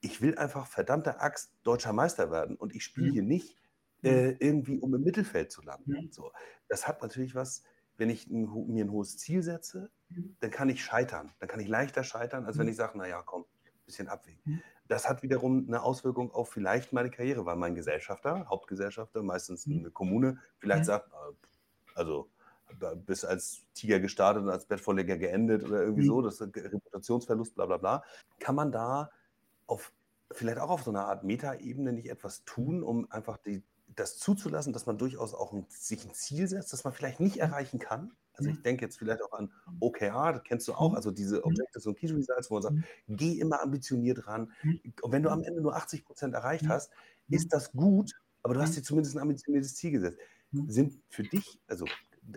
S3: ich will einfach verdammte Axt deutscher Meister werden und ich spiele hier nicht äh, irgendwie, um im Mittelfeld zu landen. Mhm. So, das hat natürlich was, wenn ich ein, mir ein hohes Ziel setze, mhm. dann kann ich scheitern. Dann kann ich leichter scheitern, als wenn ich sage, naja, komm, ein bisschen abwägen. Das hat wiederum eine Auswirkung auf vielleicht meine Karriere, weil mein Gesellschafter, Hauptgesellschafter, meistens eine Kommune, vielleicht sagt, also bis als Tiger gestartet und als Bettvorleger geendet oder irgendwie so, das ist Reputationsverlust, bla bla bla. Kann man da auf vielleicht auch auf so einer Art Metaebene nicht etwas tun, um einfach die, das zuzulassen, dass man durchaus auch ein, sich ein Ziel setzt, das man vielleicht nicht mhm. erreichen kann? Also ich mhm. denke jetzt vielleicht auch an OKR, das kennst du auch, mhm. also diese Objectives und Key Results, wo man sagt, geh immer ambitioniert ran. Und wenn du am Ende nur 80 Prozent erreicht hast, ist das gut, aber du hast dir zumindest ein ambitioniertes Ziel gesetzt. Sind für dich, also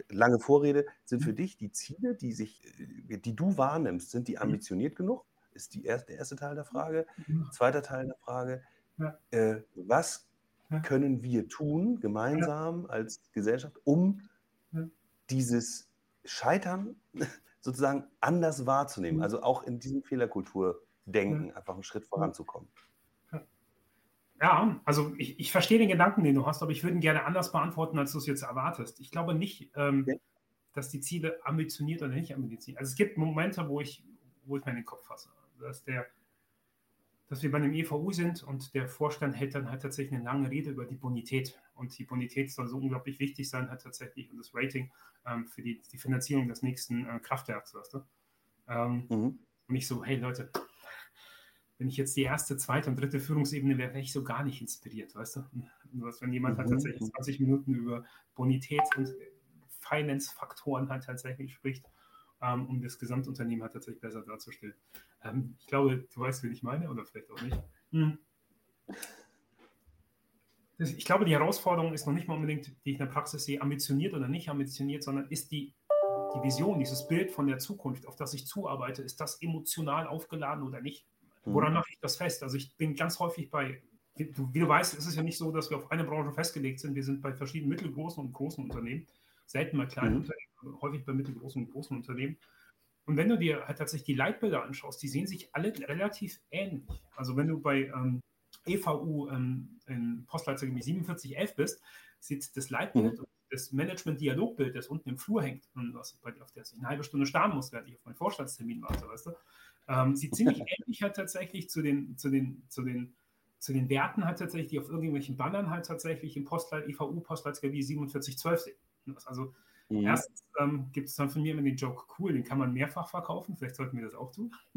S3: lange Vorrede, sind für dich die Ziele, die sich, äh, die du wahrnimmst, sind die ambitioniert genug? ist die erste, der erste Teil der Frage. Mhm. Zweiter Teil der Frage, äh, was. Können wir tun, gemeinsam ja. als Gesellschaft, um dieses Scheitern sozusagen anders wahrzunehmen, mhm. also auch in diesem Fehlerkultur-Denken einfach einen Schritt voranzukommen.
S4: Ja, also ich, ich verstehe den Gedanken, den du hast, aber ich würde ihn gerne anders beantworten, als du es jetzt erwartest. Ich glaube nicht, ähm, dass die Ziele ambitioniert oder nicht ambitioniert. Also es gibt Momente, wo ich, wo ich mir in den Kopf fasse dass, der, dass wir bei einem EVU sind und der Vorstand hält dann halt tatsächlich eine lange Rede über die Bonität. Und die Bonität soll so unglaublich wichtig sein, halt tatsächlich und das Rating ähm, für die, die Finanzierung des nächsten äh, Kraftwerks, weißt du? Ähm, mhm. Und ich so, hey Leute, wenn ich jetzt die erste, zweite und dritte Führungsebene wäre, wäre ich so gar nicht inspiriert, weißt du? Was, wenn jemand halt mhm. halt tatsächlich 20 Minuten über Bonität und Finance-Faktoren halt tatsächlich spricht, ähm, um das Gesamtunternehmen halt tatsächlich besser darzustellen. Ähm, ich glaube, du weißt, wen ich meine, oder vielleicht auch nicht. Hm. Ich glaube, die Herausforderung ist noch nicht mal unbedingt, die ich in der Praxis sehe, ambitioniert oder nicht ambitioniert, sondern ist die, die Vision, dieses Bild von der Zukunft, auf das ich zuarbeite, ist das emotional aufgeladen oder nicht? Woran mhm. mache ich das fest? Also ich bin ganz häufig bei, wie du, wie du weißt, ist es ja nicht so, dass wir auf eine Branche festgelegt sind. Wir sind bei verschiedenen mittelgroßen und großen Unternehmen, selten mal kleinen mhm. Unternehmen, häufig bei mittelgroßen und großen Unternehmen. Und wenn du dir halt tatsächlich die Leitbilder anschaust, die sehen sich alle relativ ähnlich. Also wenn du bei ähm, EVU ähm, in Postleitzahl 4711 bist, sieht das Leitbild mhm. das Management-Dialogbild, das unten im Flur hängt, und was, bei, auf der ich eine halbe Stunde starren muss, während ich auf meinen Vorstandstermin warte, weißt du, ähm, sieht ziemlich ähnlich halt tatsächlich zu den, zu den, zu den, zu den Werten halt tatsächlich, die auf irgendwelchen Bannern halt tatsächlich im Postleit, EVU Postleitzahl 4712 sind. Also Mhm. Erstens ähm, gibt es dann von mir immer den Joke, cool, den kann man mehrfach verkaufen, vielleicht sollten wir das auch tun.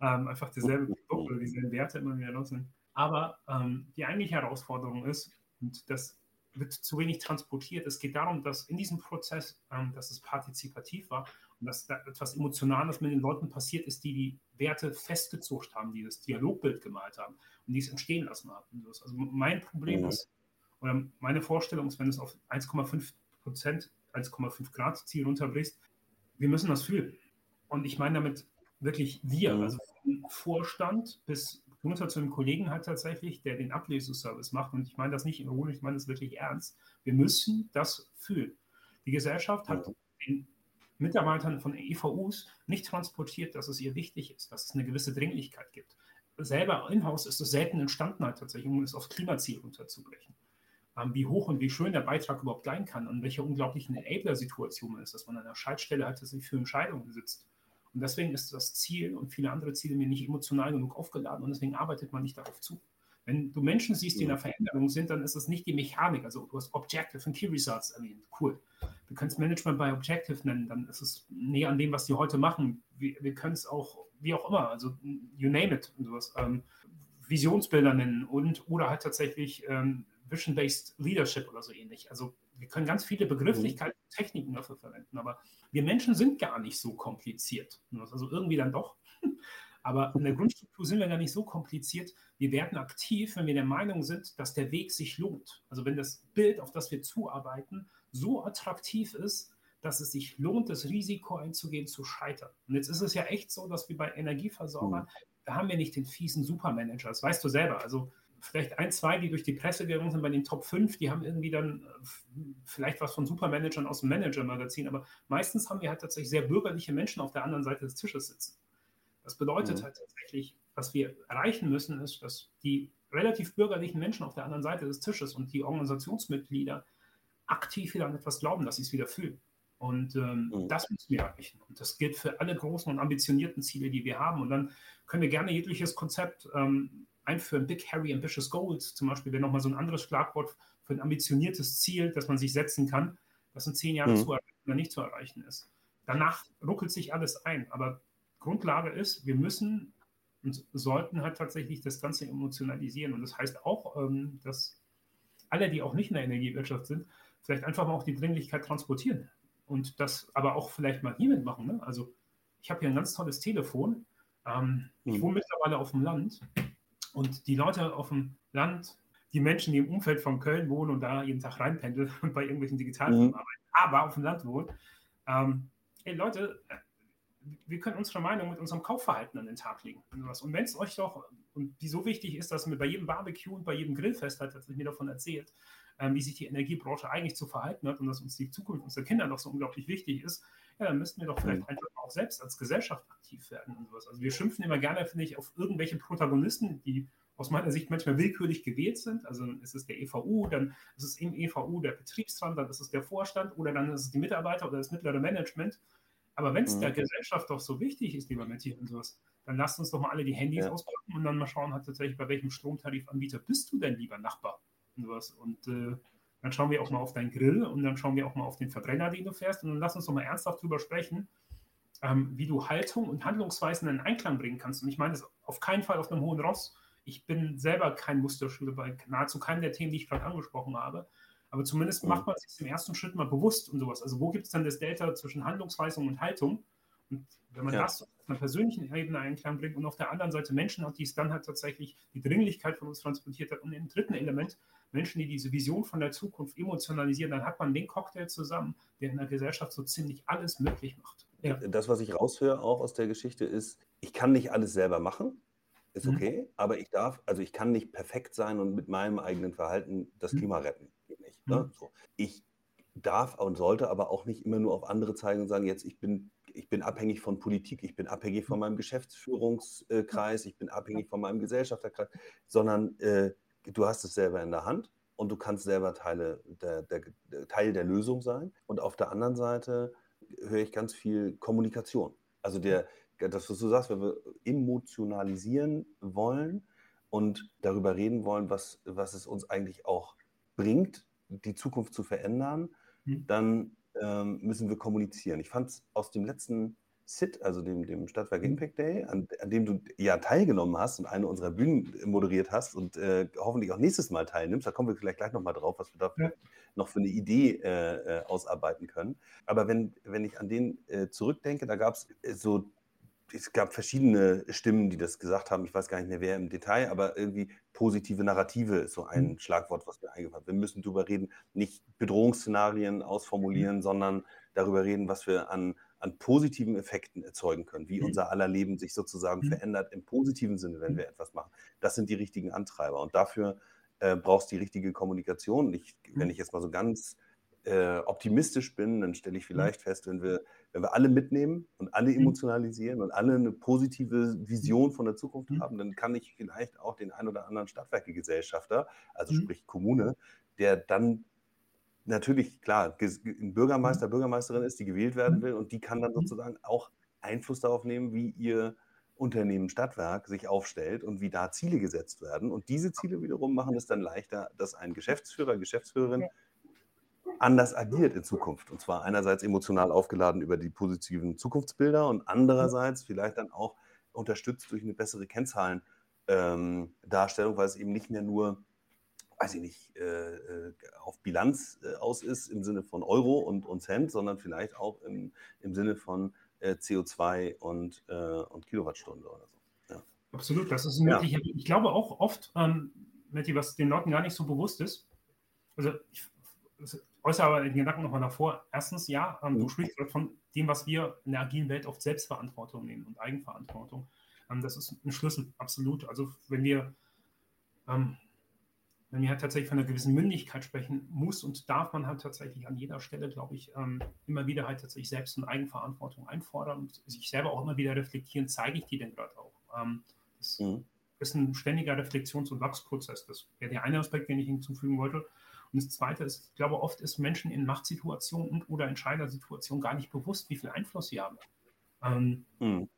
S4: ähm, einfach dieselbe Produkt oder dieselben Werte immer wieder nutzen. Aber ähm, die eigentliche Herausforderung ist, und das wird zu wenig transportiert, es geht darum, dass in diesem Prozess, ähm, dass es partizipativ war und dass da etwas Emotionales mit den Leuten passiert ist, die die Werte festgezogen haben, die das Dialogbild gemalt haben und die es entstehen lassen haben. Also mein Problem mhm. ist, oder meine Vorstellung ist, wenn es auf 1,5 Prozent 1,5 Grad Ziel runterbrichst. Wir müssen das fühlen. Und ich meine damit wirklich wir, mhm. also vom Vorstand bis runter zu einem Kollegen halt tatsächlich, der den Ableseservice macht. Und ich meine das nicht ironisch, ich meine das wirklich ernst. Wir müssen das fühlen. Die Gesellschaft hat den Mitarbeitern von EVUs nicht transportiert, dass es ihr wichtig ist, dass es eine gewisse Dringlichkeit gibt. Selber in-house ist es selten entstanden halt tatsächlich, um es aufs Klimaziel runterzubrechen wie hoch und wie schön der Beitrag überhaupt sein kann und welche unglaublichen Enabler-Situation ist, dass man an einer Schaltstelle hat, dass sich für Entscheidungen sitzt. Und deswegen ist das Ziel und viele andere Ziele mir nicht emotional genug aufgeladen und deswegen arbeitet man nicht darauf zu. Wenn du Menschen siehst, die in der Veränderung sind, dann ist es nicht die Mechanik. Also du hast Objective und Key Results erwähnt. Cool. Wir können es Management bei Objective nennen, dann ist es näher an dem, was die heute machen. Wir, wir können es auch, wie auch immer, also you name it und sowas. Ähm, Visionsbilder nennen und oder halt tatsächlich ähm, Vision-Based Leadership oder so ähnlich. Also wir können ganz viele Begrifflichkeiten und Techniken dafür verwenden, aber wir Menschen sind gar nicht so kompliziert. Also irgendwie dann doch. Aber in der Grundstruktur sind wir gar nicht so kompliziert. Wir werden aktiv, wenn wir der Meinung sind, dass der Weg sich lohnt. Also wenn das Bild, auf das wir zuarbeiten, so attraktiv ist, dass es sich lohnt, das Risiko einzugehen, zu scheitern. Und jetzt ist es ja echt so, dass wir bei Energieversorgern, mhm. da haben wir nicht den fiesen Supermanager. Das weißt du selber. Also vielleicht ein, zwei, die durch die Presse gegangen sind bei den Top 5, die haben irgendwie dann äh, vielleicht was von Supermanagern aus dem Manager-Magazin, aber meistens haben wir halt tatsächlich sehr bürgerliche Menschen auf der anderen Seite des Tisches sitzen. Das bedeutet mhm. halt tatsächlich, was wir erreichen müssen, ist, dass die relativ bürgerlichen Menschen auf der anderen Seite des Tisches und die Organisationsmitglieder aktiv wieder an etwas glauben, dass sie es wieder fühlen. Und ähm, mhm. das müssen wir erreichen. Und das gilt für alle großen und ambitionierten Ziele, die wir haben. Und dann können wir gerne jegliches Konzept ähm, einführen. Big, Harry, Ambitious Goals zum Beispiel wäre nochmal so ein anderes Schlagwort für ein ambitioniertes Ziel, das man sich setzen kann, das in zehn Jahren mhm. zu erreichen oder nicht zu erreichen ist. Danach ruckelt sich alles ein. Aber Grundlage ist, wir müssen und sollten halt tatsächlich das Ganze emotionalisieren. Und das heißt auch, ähm, dass alle, die auch nicht in der Energiewirtschaft sind, vielleicht einfach mal auch die Dringlichkeit transportieren und das aber auch vielleicht mal hiermit machen. Ne? Also ich habe hier ein ganz tolles Telefon. Ähm, mhm. Ich wohne mittlerweile auf dem Land und die Leute auf dem Land, die Menschen, die im Umfeld von Köln wohnen und da jeden Tag reinpendeln und bei irgendwelchen Digitalfirmen mhm. arbeiten, aber auf dem Land wohnen, ähm, ey Leute, wir können unsere Meinung mit unserem Kaufverhalten an den Tag legen. Und wenn es euch doch, und die so wichtig ist, dass mir bei jedem Barbecue und bei jedem Grillfest hat, dass ich mir davon erzählt, ähm, wie sich die Energiebranche eigentlich zu verhalten hat und dass uns die Zukunft unserer Kinder noch so unglaublich wichtig ist, ja, dann müssten wir doch vielleicht einfach auch selbst als Gesellschaft aktiv werden und sowas. Also wir schimpfen immer gerne, finde ich, auf irgendwelche Protagonisten, die aus meiner Sicht manchmal willkürlich gewählt sind. Also ist es der EVU, dann ist es im EVU der Betriebsrat, dann ist es der Vorstand oder dann ist es die Mitarbeiter oder das mittlere Management. Aber wenn es mhm. der Gesellschaft doch so wichtig ist, lieber Matthias und sowas, dann lasst uns doch mal alle die Handys ja. auspacken und dann mal schauen, hat tatsächlich, bei welchem Stromtarifanbieter bist du denn, lieber Nachbar? und sowas. Und äh, dann schauen wir auch mal auf deinen Grill und dann schauen wir auch mal auf den Verbrenner, den du fährst. Und dann lass uns doch mal ernsthaft drüber sprechen, ähm, wie du Haltung und Handlungsweisen in Einklang bringen kannst. Und ich meine das auf keinen Fall auf einem hohen Ross. Ich bin selber kein Musterschüler bei nahezu keinem der Themen, die ich gerade angesprochen habe. Aber zumindest macht man sich im ersten Schritt mal bewusst und sowas. Also wo gibt es dann das Delta zwischen Handlungsweisung und Haltung? Und wenn man ja. das auf einer persönlichen Ebene Einklang bringt und auf der anderen Seite Menschen hat, die es dann halt tatsächlich die Dringlichkeit von uns transportiert hat. Und im dritten Element Menschen, die diese Vision von der Zukunft emotionalisieren, dann hat man den Cocktail zusammen, der in der Gesellschaft so ziemlich alles möglich macht.
S3: Ja. Das, was ich raushöre auch aus der Geschichte, ist, ich kann nicht alles selber machen, ist mhm. okay, mhm. aber ich darf, also ich kann nicht perfekt sein und mit meinem eigenen Verhalten das mhm. Klima retten. Geht nicht. Ne? Mhm. So. Ich darf und sollte aber auch nicht immer nur auf andere zeigen und sagen, jetzt ich bin, ich bin abhängig von Politik, ich bin abhängig von meinem Geschäftsführungskreis, ich bin abhängig von meinem Gesellschafterkreis, sondern äh, du hast es selber in der Hand und du kannst selber Teile der, der, Teil der Lösung sein. Und auf der anderen Seite höre ich ganz viel Kommunikation. Also der, das, was du sagst, wenn wir emotionalisieren wollen und darüber reden wollen, was, was es uns eigentlich auch bringt, die Zukunft zu verändern, mhm. dann ähm, müssen wir kommunizieren. Ich fand es aus dem letzten SIT, also dem, dem Stadtwerk mhm. Impact Day, an, an, dem du ja teilgenommen hast und eine unserer Bühnen moderiert hast und äh, hoffentlich auch nächstes Mal teilnimmst. Da kommen wir vielleicht gleich nochmal drauf, was wir da ja. noch für eine Idee äh, äh, ausarbeiten können. Aber wenn, wenn ich an den äh, zurückdenke, da gab es äh, so, es gab verschiedene Stimmen, die das gesagt haben. Ich weiß gar nicht mehr, wer im Detail, aber irgendwie positive Narrative ist so ein mhm. Schlagwort, was mir eingefallen Wir müssen darüber reden, nicht Bedrohungsszenarien ausformulieren, mhm. sondern darüber reden, was wir an an positiven Effekten erzeugen können, wie mhm. unser aller Leben sich sozusagen mhm. verändert im positiven Sinne, wenn mhm. wir etwas machen. Das sind die richtigen Antreiber. Und dafür äh, brauchst du die richtige Kommunikation. Ich, wenn ich jetzt mal so ganz äh, optimistisch bin, dann stelle ich vielleicht fest, wenn wir, wenn wir alle mitnehmen und alle emotionalisieren und alle eine positive Vision von der Zukunft haben, dann kann ich vielleicht auch den ein oder anderen Stadtwerkegesellschafter, also sprich Kommune, der dann natürlich, klar, ein Bürgermeister, mhm. Bürgermeisterin ist, die gewählt werden mhm. will und die kann dann mhm. sozusagen auch Einfluss darauf nehmen, wie ihr Unternehmen Stadtwerk sich aufstellt und wie da Ziele gesetzt werden. Und diese Ziele wiederum machen es dann leichter, dass ein Geschäftsführer, Geschäftsführerin anders agiert in Zukunft. Und zwar einerseits emotional aufgeladen über die positiven Zukunftsbilder und andererseits vielleicht dann auch unterstützt durch eine bessere Kennzahlendarstellung, ähm, weil es eben nicht mehr nur weiß ich nicht, äh, äh, auf Bilanz äh, aus ist im Sinne von Euro und, und Cent, sondern vielleicht auch im, im Sinne von äh, CO2 und, äh, und Kilowattstunde oder so.
S4: Ja. Absolut, das ist möglich. Ja. Ich glaube auch oft, ähm, Matti, was den Leuten gar nicht so bewusst ist, also ich äußere aber den Gedanken nochmal davor. Erstens, ja, ähm, du mhm. sprichst von dem, was wir in der agilen Welt oft Selbstverantwortung nehmen und Eigenverantwortung. Ähm, das ist ein Schlüssel, absolut. Also wenn wir ähm, wenn man halt tatsächlich von einer gewissen Mündigkeit sprechen muss und darf man halt tatsächlich an jeder Stelle, glaube ich, ähm, immer wieder halt tatsächlich selbst und Eigenverantwortung einfordern und sich selber auch immer wieder reflektieren, zeige ich die denn gerade auch. Ähm, das mhm. ist ein ständiger Reflexions- und Wachsprozess. Das wäre der eine Aspekt, den ich hinzufügen wollte. Und das zweite ist, ich glaube, oft ist Menschen in Machtsituationen und oder Entscheidersituationen gar nicht bewusst, wie viel Einfluss sie haben. Ähm, mhm.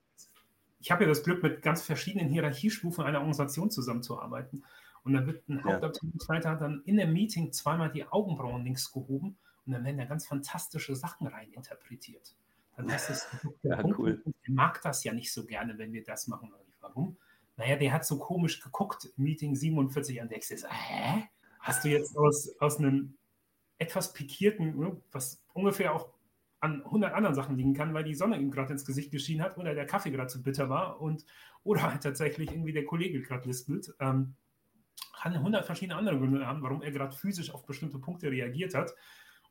S4: Ich habe ja das Glück, mit ganz verschiedenen Hierarchiestufen einer Organisation zusammenzuarbeiten. Und dann wird ein Hauptabteilungsleiter dann in dem Meeting zweimal die Augenbrauen links gehoben und dann werden da ganz fantastische Sachen rein interpretiert. Dann heißt es, der ja, cool. mag das ja nicht so gerne, wenn wir das machen. Warum? Naja, der hat so komisch geguckt, Meeting 47 und denkst jetzt, hä? Hast du jetzt aus, aus einem etwas pikierten, ne, was ungefähr auch an 100 anderen Sachen liegen kann, weil die Sonne ihm gerade ins Gesicht geschienen hat oder der Kaffee gerade zu bitter war und oder halt tatsächlich irgendwie der Kollege gerade lispelt. Ähm, kann 100 verschiedene andere Gründe haben, warum er gerade physisch auf bestimmte Punkte reagiert hat.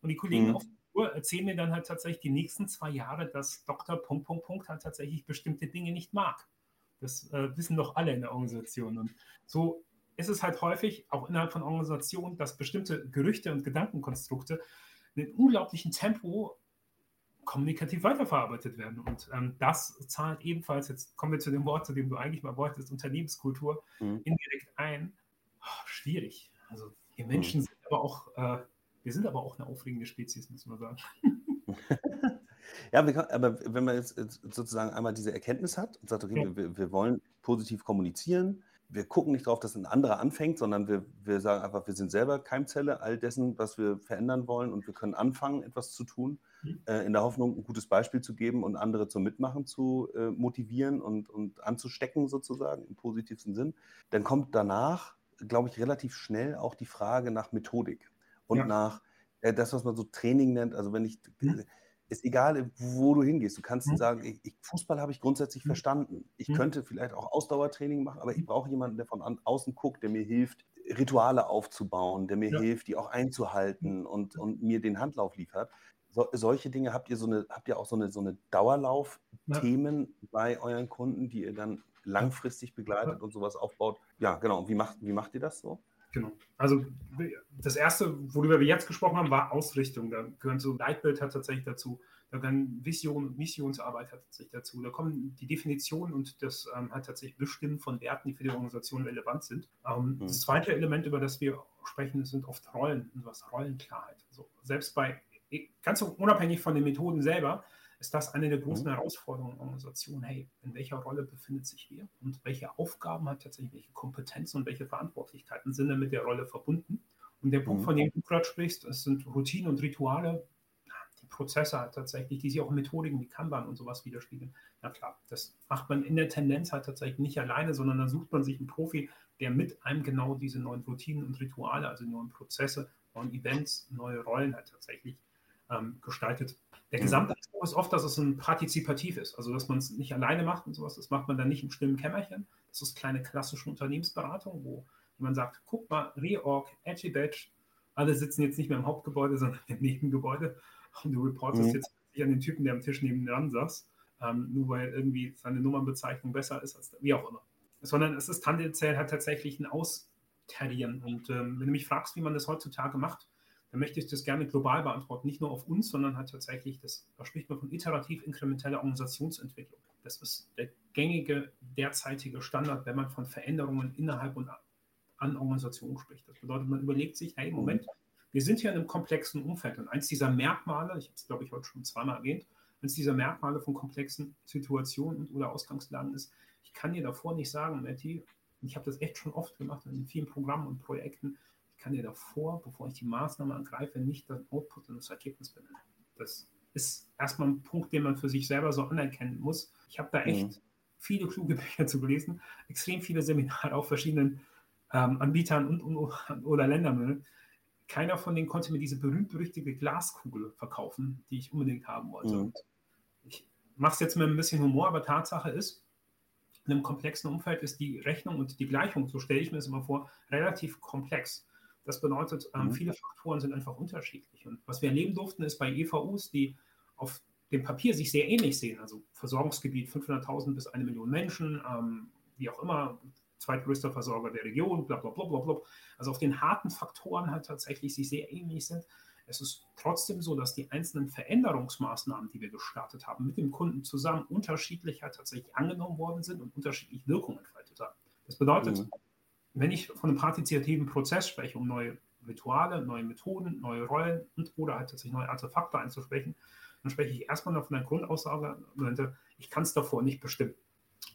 S4: Und die Kollegen mhm. auf der Uhr erzählen mir dann halt tatsächlich die nächsten zwei Jahre, dass Dr. Punkt, Punkt, Punkt halt tatsächlich bestimmte Dinge nicht mag. Das äh, wissen doch alle in der Organisation. Und so ist es halt häufig, auch innerhalb von Organisationen, dass bestimmte Gerüchte und Gedankenkonstrukte in einem unglaublichen Tempo kommunikativ weiterverarbeitet werden. Und ähm, das zahlt ebenfalls, jetzt kommen wir zu dem Wort, zu dem du eigentlich mal wolltest, Unternehmenskultur, mhm. indirekt ein. Oh, schwierig. Also wir Menschen mhm. sind aber auch, äh, wir sind aber auch eine aufregende Spezies, muss man sagen.
S3: ja, kann, aber wenn man jetzt sozusagen einmal diese Erkenntnis hat und sagt, okay, ja. wir, wir wollen positiv kommunizieren, wir gucken nicht darauf, dass ein anderer anfängt, sondern wir, wir sagen einfach, wir sind selber Keimzelle all dessen, was wir verändern wollen und wir können anfangen, etwas zu tun, mhm. äh, in der Hoffnung, ein gutes Beispiel zu geben und andere zum Mitmachen zu äh, motivieren und, und anzustecken, sozusagen, im positivsten Sinn. Dann kommt danach, glaube ich, relativ schnell auch die Frage nach Methodik und ja. nach äh, das, was man so Training nennt. Also wenn ich. Mhm ist egal, wo du hingehst. Du kannst mhm. sagen, ich, ich, Fußball habe ich grundsätzlich mhm. verstanden. Ich mhm. könnte vielleicht auch Ausdauertraining machen, aber ich brauche jemanden, der von außen guckt, der mir hilft, Rituale aufzubauen, der mir ja. hilft, die auch einzuhalten und, und mir den Handlauf liefert. So, solche Dinge habt ihr so eine, habt ihr auch so eine, so eine Dauerlauf-Themen ja. bei euren Kunden, die ihr dann langfristig begleitet und sowas aufbaut. Ja, genau. Wie macht, wie macht ihr das so?
S4: Genau. Also das erste, worüber wir jetzt gesprochen haben, war Ausrichtung. Da gehören so Leitbild hat tatsächlich dazu, da gehören Vision und Missionsarbeit hat tatsächlich dazu. Da kommen die Definition und das ähm, hat tatsächlich Bestimmen von Werten, die für die Organisation relevant sind. Ähm, mhm. Das zweite Element, über das wir sprechen, sind oft Rollen und was Rollenklarheit. Also selbst bei ganz unabhängig von den Methoden selber ist das eine der großen mhm. Herausforderungen der Organisation. Hey, in welcher Rolle befindet sich wer und welche Aufgaben hat tatsächlich, welche Kompetenzen und welche Verantwortlichkeiten sind dann mit der Rolle verbunden? Und der Punkt, mhm. von dem du gerade sprichst, es sind Routinen und Rituale, die Prozesse halt tatsächlich, die sich auch in Methodiken wie Kanban und sowas widerspiegeln. Na klar, das macht man in der Tendenz halt tatsächlich nicht alleine, sondern dann sucht man sich einen Profi, der mit einem genau diese neuen Routinen und Rituale, also neuen Prozesse, neuen Events, neue Rollen halt tatsächlich ähm, gestaltet. Der mhm. gesamte Anspruch ist oft, dass es ein partizipativ ist, also dass man es nicht alleine macht und sowas. Das macht man dann nicht im stillen Kämmerchen. Das ist kleine klassische Unternehmensberatung, wo man sagt, guck mal, Reorg, Edgy Badge, alle sitzen jetzt nicht mehr im Hauptgebäude, sondern im Nebengebäude und du reportest mhm. jetzt nicht an den Typen, der am Tisch nebenan saß, ähm, nur weil irgendwie seine Nummernbezeichnung besser ist als wie auch immer. Sondern es ist tendenziell halt tatsächlich ein Austarieren. Und ähm, wenn du mich fragst, wie man das heutzutage macht, dann möchte ich das gerne global beantworten, nicht nur auf uns, sondern halt tatsächlich, das, da spricht man von iterativ inkrementeller Organisationsentwicklung. Das ist der gängige derzeitige Standard, wenn man von Veränderungen innerhalb und an Organisationen spricht. Das bedeutet, man überlegt sich, hey, Moment, wir sind hier in einem komplexen Umfeld und eins dieser Merkmale, ich habe es glaube ich heute schon zweimal erwähnt, eins dieser Merkmale von komplexen Situationen oder Ausgangslagen ist, ich kann dir davor nicht sagen, Matti, ich habe das echt schon oft gemacht in vielen Programmen und Projekten, kann dir davor, bevor ich die Maßnahme angreife, nicht das Output und das Ergebnis benennen. Das ist erstmal ein Punkt, den man für sich selber so anerkennen muss. Ich habe da mhm. echt mhm. viele kluge Bücher zu gelesen, extrem viele Seminare auf verschiedenen ähm, Anbietern und, und, oder Ländern. Keiner von denen konnte mir diese berühmt-berüchtigte Glaskugel verkaufen, die ich unbedingt haben wollte. Mhm. Ich mache es jetzt mit ein bisschen Humor, aber Tatsache ist, in einem komplexen Umfeld ist die Rechnung und die Gleichung, so stelle ich mir das immer vor, relativ komplex. Das bedeutet, ähm, mhm. viele Faktoren sind einfach unterschiedlich. Und was wir erleben durften, ist bei EVUs, die auf dem Papier sich sehr ähnlich sehen, also Versorgungsgebiet 500.000 bis eine Million Menschen, ähm, wie auch immer, zweitgrößter Versorger der Region, bla bla bla bla bla. Also auf den harten Faktoren halt tatsächlich sich sehr ähnlich sind. Es ist trotzdem so, dass die einzelnen Veränderungsmaßnahmen, die wir gestartet haben, mit dem Kunden zusammen unterschiedlich halt tatsächlich angenommen worden sind und unterschiedlich Wirkung entfaltet haben. Das bedeutet, mhm. Wenn ich von einem partizipativen Prozess spreche, um neue Rituale, neue Methoden, neue Rollen und oder halt tatsächlich neue Artefakte einzusprechen, dann spreche ich erstmal von der Grundaussage, ich kann es davor nicht bestimmen.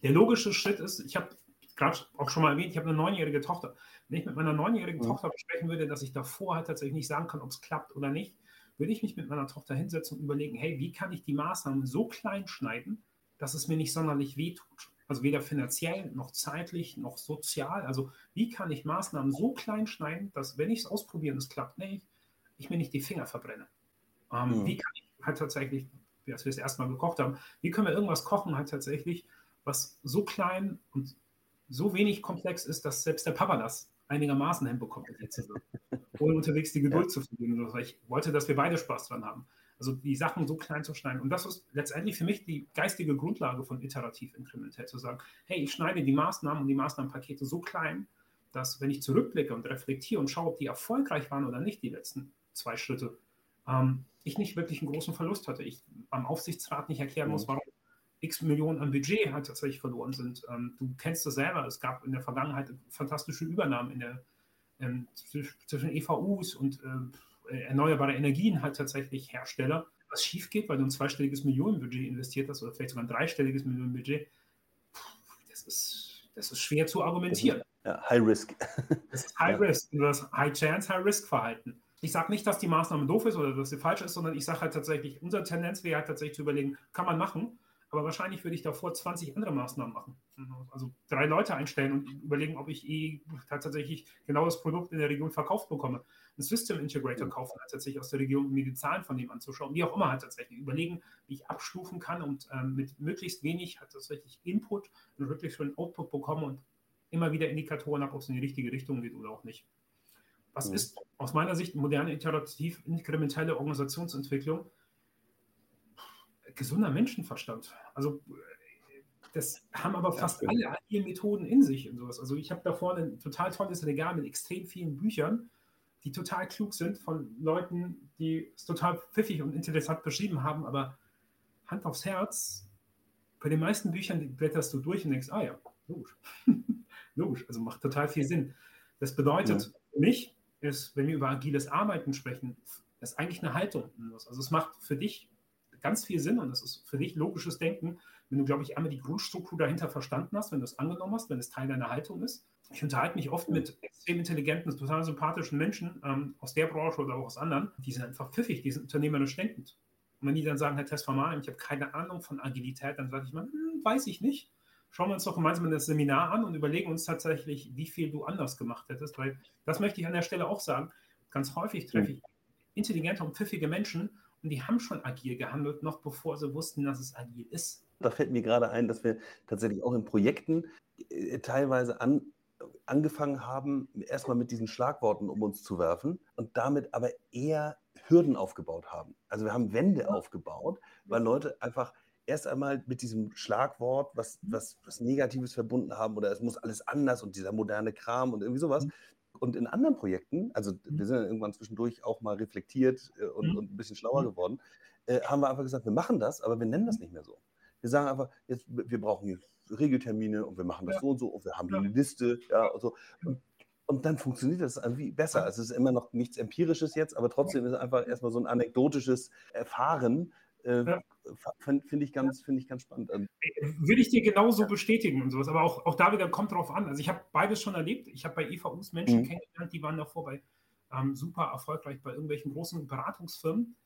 S4: Der logische Schritt ist, ich habe gerade auch schon mal erwähnt, ich habe eine neunjährige Tochter. Wenn ich mit meiner neunjährigen mhm. Tochter besprechen würde, dass ich davor halt tatsächlich nicht sagen kann, ob es klappt oder nicht, würde ich mich mit meiner Tochter hinsetzen und überlegen, hey, wie kann ich die Maßnahmen so klein schneiden, dass es mir nicht sonderlich wehtut? Also weder finanziell noch zeitlich noch sozial. Also wie kann ich Maßnahmen so klein schneiden, dass wenn ich es ausprobiere und es klappt nicht, ich mir nicht die Finger verbrenne? Ähm, mhm. Wie kann ich halt tatsächlich, als wir es erstmal gekocht haben, wie können wir irgendwas kochen halt tatsächlich, was so klein und so wenig komplex ist, dass selbst der Papa das einigermaßen hinbekommt, ohne unterwegs die Geduld ja. zu verlieren. Ich wollte, dass wir beide Spaß dran haben. Also die Sachen so klein zu schneiden. Und das ist letztendlich für mich die geistige Grundlage von iterativ inkrementell, zu sagen, hey, ich schneide die Maßnahmen und die Maßnahmenpakete so klein, dass wenn ich zurückblicke und reflektiere und schaue, ob die erfolgreich waren oder nicht, die letzten zwei Schritte, ähm, ich nicht wirklich einen großen Verlust hatte. Ich beim Aufsichtsrat nicht erklären muss, mhm. warum x Millionen an Budget halt tatsächlich verloren sind. Ähm, du kennst das selber, es gab in der Vergangenheit fantastische Übernahmen in der, ähm, zwischen EVUs und äh, erneuerbare Energien halt tatsächlich Hersteller. Was schief geht, weil du ein zweistelliges Millionenbudget investiert hast oder vielleicht sogar ein dreistelliges Millionenbudget, das ist, das ist schwer zu argumentieren.
S3: Ja, High Risk.
S4: Das ist High ja. Risk, das High Chance, High Risk Verhalten. Ich sage nicht, dass die Maßnahme doof ist oder dass sie falsch ist, sondern ich sage halt tatsächlich, unsere Tendenz wäre halt tatsächlich zu überlegen, kann man machen, aber wahrscheinlich würde ich davor 20 andere Maßnahmen machen. Also drei Leute einstellen und überlegen, ob ich eh tatsächlich genau das Produkt in der Region verkauft bekomme. Ein System Integrator kaufen, halt tatsächlich aus der Region, um mir die Zahlen von dem anzuschauen. Wie auch immer halt tatsächlich überlegen, wie ich abstufen kann und ähm, mit möglichst wenig halt tatsächlich Input und wirklich schon Output bekomme und immer wieder Indikatoren habe, ob es in die richtige Richtung geht oder auch nicht. Was mhm. ist aus meiner Sicht moderne iterativ inkrementelle Organisationsentwicklung? gesunder Menschenverstand. Also das haben aber fast ja, alle agile Methoden in sich und sowas. Also ich habe da vorne ein total tolles Regal mit extrem vielen Büchern, die total klug sind von Leuten, die es total pfiffig und interessant beschrieben haben, aber Hand aufs Herz, bei den meisten Büchern blätterst du durch und denkst, ah ja, logisch. logisch, also macht total viel Sinn. Das bedeutet ja. für mich, ist, wenn wir über agiles Arbeiten sprechen, ist eigentlich eine Haltung. Also es macht für dich ganz viel Sinn und das ist für dich logisches Denken, wenn du, glaube ich, einmal die Grundstruktur dahinter verstanden hast, wenn du es angenommen hast, wenn es Teil deiner Haltung ist. Ich unterhalte mich oft mit extrem intelligenten, total sympathischen Menschen ähm, aus der Branche oder auch aus anderen, die sind einfach pfiffig, die sind unternehmerisch denkend. Und wenn die dann sagen, Herr Testformal, ich habe keine Ahnung von Agilität, dann sage ich mal, hm, weiß ich nicht. Schauen wir uns doch gemeinsam das Seminar an und überlegen uns tatsächlich, wie viel du anders gemacht hättest, weil das möchte ich an der Stelle auch sagen. Ganz häufig treffe ich intelligente und pfiffige Menschen und die haben schon agil gehandelt, noch bevor sie wussten, dass es agil ist.
S3: Da fällt mir gerade ein, dass wir tatsächlich auch in Projekten äh, teilweise an, angefangen haben, erstmal mit diesen Schlagworten um uns zu werfen und damit aber eher Hürden aufgebaut haben. Also wir haben Wände aufgebaut, weil Leute einfach erst einmal mit diesem Schlagwort was, was, was Negatives verbunden haben oder es muss alles anders und dieser moderne Kram und irgendwie sowas, mhm. Und in anderen Projekten, also mhm. wir sind dann irgendwann zwischendurch auch mal reflektiert äh, und, mhm. und, ein bisschen schlauer mhm. geworden, äh, haben wir einfach gesagt, wir machen das, aber wir nennen das nicht mehr so. Wir sagen einfach, jetzt, wir brauchen jetzt Regeltermine und wir machen das ja. so und so und wir haben ja. eine Liste, ja, und so. Und, und dann funktioniert das irgendwie besser. Also es ist immer noch nichts Empirisches jetzt, aber trotzdem ist es einfach erstmal so ein anekdotisches Erfahren, äh, ja. Finde ich, ganz, find ich ganz spannend. Ähm,
S4: Würde ich dir genauso bestätigen und sowas. Aber auch, auch da wieder kommt drauf an. Also ich habe beides schon erlebt. Ich habe bei EVUs Menschen mhm. kennengelernt, die waren davor bei ähm, super erfolgreich bei irgendwelchen großen Beratungsfirmen.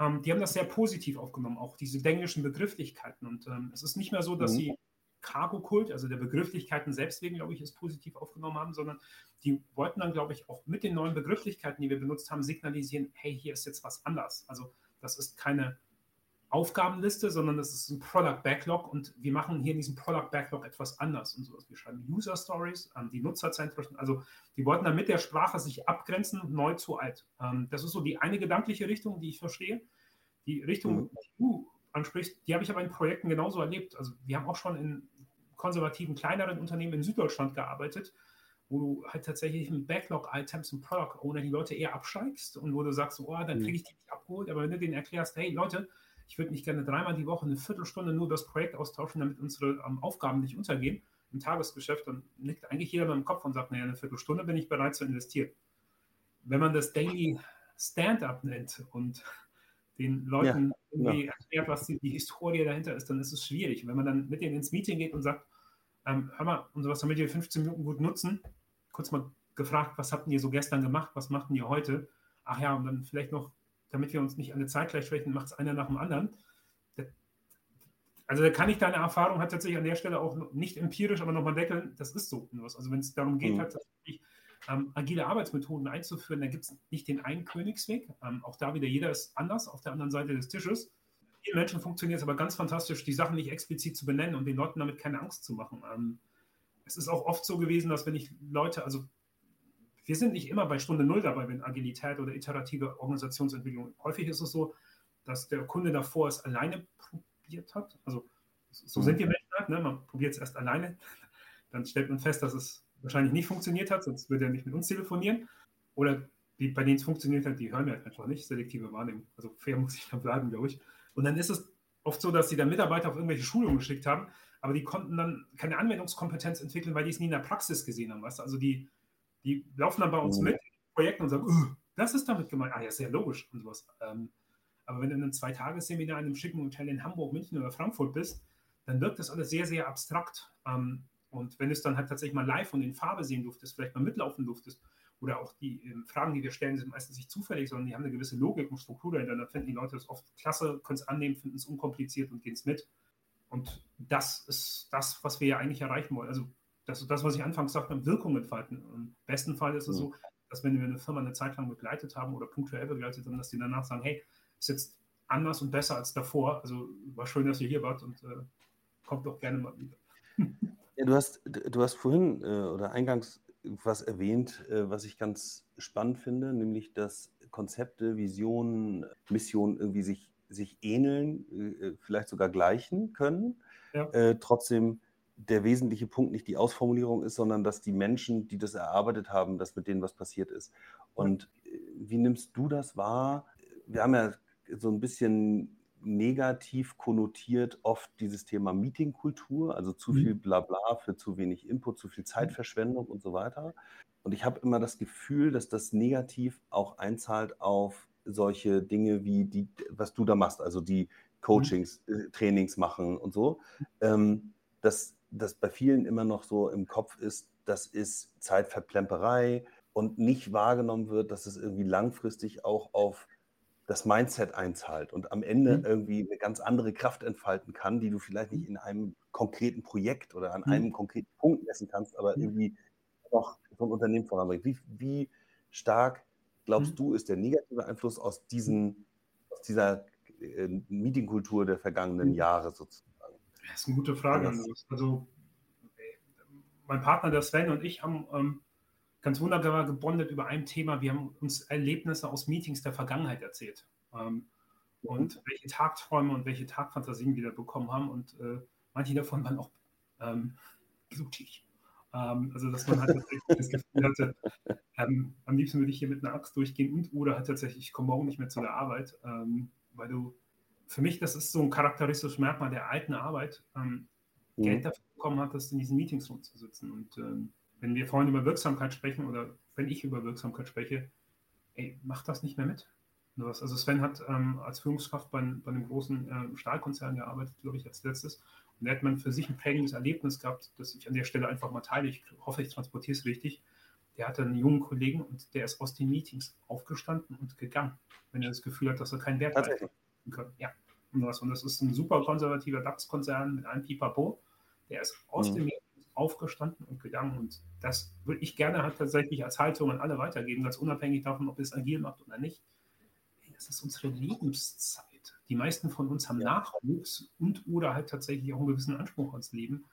S4: Ähm, die haben das sehr positiv aufgenommen, auch diese englischen Begrifflichkeiten. Und ähm, es ist nicht mehr so, dass mhm. sie Cargo-Kult, also der Begrifflichkeiten selbst wegen, glaube ich, es positiv aufgenommen haben, sondern die wollten dann, glaube ich, auch mit den neuen Begrifflichkeiten, die wir benutzt haben, signalisieren, hey, hier ist jetzt was anders. Also das ist keine Aufgabenliste, sondern das ist ein Product Backlog und wir machen hier in diesem Product Backlog etwas anders und sowas. Wir schreiben User Stories, ähm, die Nutzerzentren, also die wollten dann mit der Sprache sich abgrenzen, neu zu alt. Ähm, das ist so die eine gedankliche Richtung, die ich verstehe. Die Richtung, mhm. die du ansprichst, die habe ich aber in Projekten genauso erlebt. Also wir haben auch schon in konservativen, kleineren Unternehmen in Süddeutschland gearbeitet, wo du halt tatsächlich mit Backlog-Items und Product Owner die Leute eher absteigst und wo du sagst, oh, dann kriege ich die nicht abgeholt. Aber wenn du denen erklärst, hey Leute, ich würde mich gerne dreimal die Woche eine Viertelstunde nur das Projekt austauschen, damit unsere ähm, Aufgaben nicht untergehen im Tagesgeschäft, dann nickt eigentlich jeder mit dem Kopf und sagt, naja, eine Viertelstunde bin ich bereit zu investieren. Wenn man das Daily Stand-up nennt und den Leuten ja, irgendwie ja. erklärt, was die, die, Historie dahinter ist, dann ist es schwierig. Wenn man dann mit denen ins Meeting geht und sagt, ähm, hör mal, und sowas damit wir 15 Minuten gut nutzen, kurz mal gefragt, was habt ihr so gestern gemacht, was machten ihr heute? Ach ja, und dann vielleicht noch, damit wir uns nicht an der Zeit gleich schwächen, macht es einer nach dem anderen. Also da kann ich deine Erfahrung hat tatsächlich an der Stelle auch nicht empirisch, aber nochmal deckeln, das ist so. Also wenn es darum geht, mhm. halt tatsächlich ähm, agile Arbeitsmethoden einzuführen, dann gibt es nicht den einen Königsweg. Ähm, auch da wieder, jeder ist anders auf der anderen Seite des Tisches. Vielen Menschen funktioniert es aber ganz fantastisch, die Sachen nicht explizit zu benennen und den Leuten damit keine Angst zu machen. Ähm, es ist auch oft so gewesen, dass wenn ich Leute, also wir sind nicht immer bei Stunde Null dabei, wenn Agilität oder iterative Organisationsentwicklung. Häufig ist es so, dass der Kunde davor es alleine probiert hat. Also so sind die Menschen halt, ne? man probiert es erst alleine. Dann stellt man fest, dass es wahrscheinlich nicht funktioniert hat, sonst würde er nicht mit uns telefonieren. Oder die, bei denen es funktioniert hat, die hören wir einfach nicht. Selektive Wahrnehmung. Also fair muss ich dann bleiben, glaube ich. Und dann ist es oft so, dass sie dann Mitarbeiter auf irgendwelche Schulungen geschickt haben, aber die konnten dann keine Anwendungskompetenz entwickeln, weil die es nie in der Praxis gesehen haben. Weißt? Also die, die laufen dann bei uns mhm. mit in Projekten und sagen, uh, das ist damit gemeint. Ah ja, sehr logisch und sowas. Ähm, aber wenn du in einem Zweitagesseminar in einem schicken Hotel in Hamburg, München oder Frankfurt bist, dann wirkt das alles sehr, sehr abstrakt. Ähm, und wenn du es dann halt tatsächlich mal live und in Farbe sehen durftest, vielleicht mal mitlaufen durftest, oder auch die ähm, Fragen, die wir stellen, sind meistens nicht zufällig, sondern die haben eine gewisse Logik und Struktur dahinter. Dann finden die Leute das oft klasse, können es annehmen, finden es unkompliziert und gehen es mit. Und das ist das, was wir ja eigentlich erreichen wollen. Also das ist das, was ich anfangs sagte, Wirkung entfalten. Im besten Fall ist es so, dass wenn wir eine Firma eine Zeit lang begleitet haben oder punktuell begleitet haben, dass die danach sagen, hey, ist jetzt anders und besser als davor. Also war schön, dass ihr hier wart und äh, kommt doch gerne mal wieder.
S3: Ja, du hast, du hast vorhin äh, oder eingangs was erwähnt, äh, was ich ganz spannend finde, nämlich dass Konzepte, Visionen, Missionen irgendwie sich, sich ähneln, äh, vielleicht sogar gleichen können. Ja. Äh, trotzdem der wesentliche Punkt nicht die Ausformulierung ist, sondern dass die Menschen, die das erarbeitet haben, dass mit denen was passiert ist. Und äh, wie nimmst du das wahr? Wir haben ja so ein bisschen negativ konnotiert oft dieses Thema Meetingkultur, also zu mhm. viel Blabla für zu wenig Input, zu viel mhm. Zeitverschwendung und so weiter. Und ich habe immer das Gefühl, dass das negativ auch einzahlt auf solche Dinge wie die, was du da machst, also die Coachings, mhm. Trainings machen und so, ähm, dass das bei vielen immer noch so im Kopf ist, das ist Zeitverplemperei und nicht wahrgenommen wird, dass es irgendwie langfristig auch auf das Mindset einzahlt und am Ende mhm. irgendwie eine ganz andere Kraft entfalten kann, die du vielleicht nicht mhm. in einem konkreten Projekt oder an mhm. einem konkreten Punkt messen kannst, aber mhm. irgendwie noch ein Unternehmen voranbringt. Wie, wie stark glaubst mhm. du, ist der negative Einfluss aus, diesen, aus dieser äh, Meetingkultur der vergangenen mhm. Jahre sozusagen?
S4: Das ist eine gute Frage. Also, mein Partner, der Sven und ich haben ähm, ganz wunderbar gebondet über ein Thema. Wir haben uns Erlebnisse aus Meetings der Vergangenheit erzählt. Ähm, und welche Tagträume und welche Tagfantasien wir da bekommen haben. Und äh, manche davon waren auch ähm, blutig. Ähm, also, dass man halt das Gefühl hatte, ähm, am liebsten würde ich hier mit einer Axt durchgehen und oder halt tatsächlich, ich komme morgen nicht mehr zu der Arbeit, ähm, weil du, für mich, das ist so ein charakteristisches Merkmal der alten Arbeit, ähm, mhm. Geld dafür bekommen hat, das in diesen Meetings rumzusitzen. Und ähm, wenn wir vorhin über Wirksamkeit sprechen oder wenn ich über Wirksamkeit spreche, ey, mach das nicht mehr mit. Also Sven hat ähm, als Führungskraft bei, bei einem großen äh, Stahlkonzern gearbeitet, glaube ich, als letztes. Und da hat man für sich ein prägendes Erlebnis gehabt, das ich an der Stelle einfach mal teile. Ich hoffe, ich transportiere es richtig. Der hatte einen jungen Kollegen und der ist aus den Meetings aufgestanden und gegangen, wenn er das Gefühl hat, dass er keinen Wert beitragen kann. Ja. Und das, und das ist ein super konservativer DAX-Konzern mit einem Pipapo. Der ist aus mhm. dem aufgestanden und gegangen. Und das würde ich gerne halt tatsächlich als Haltung an alle weitergeben, ganz unabhängig davon, ob es agil macht oder nicht. Das ist unsere Lebenszeit. Die meisten von uns haben Nachwuchs und oder halt tatsächlich auch einen gewissen Anspruch ans Leben.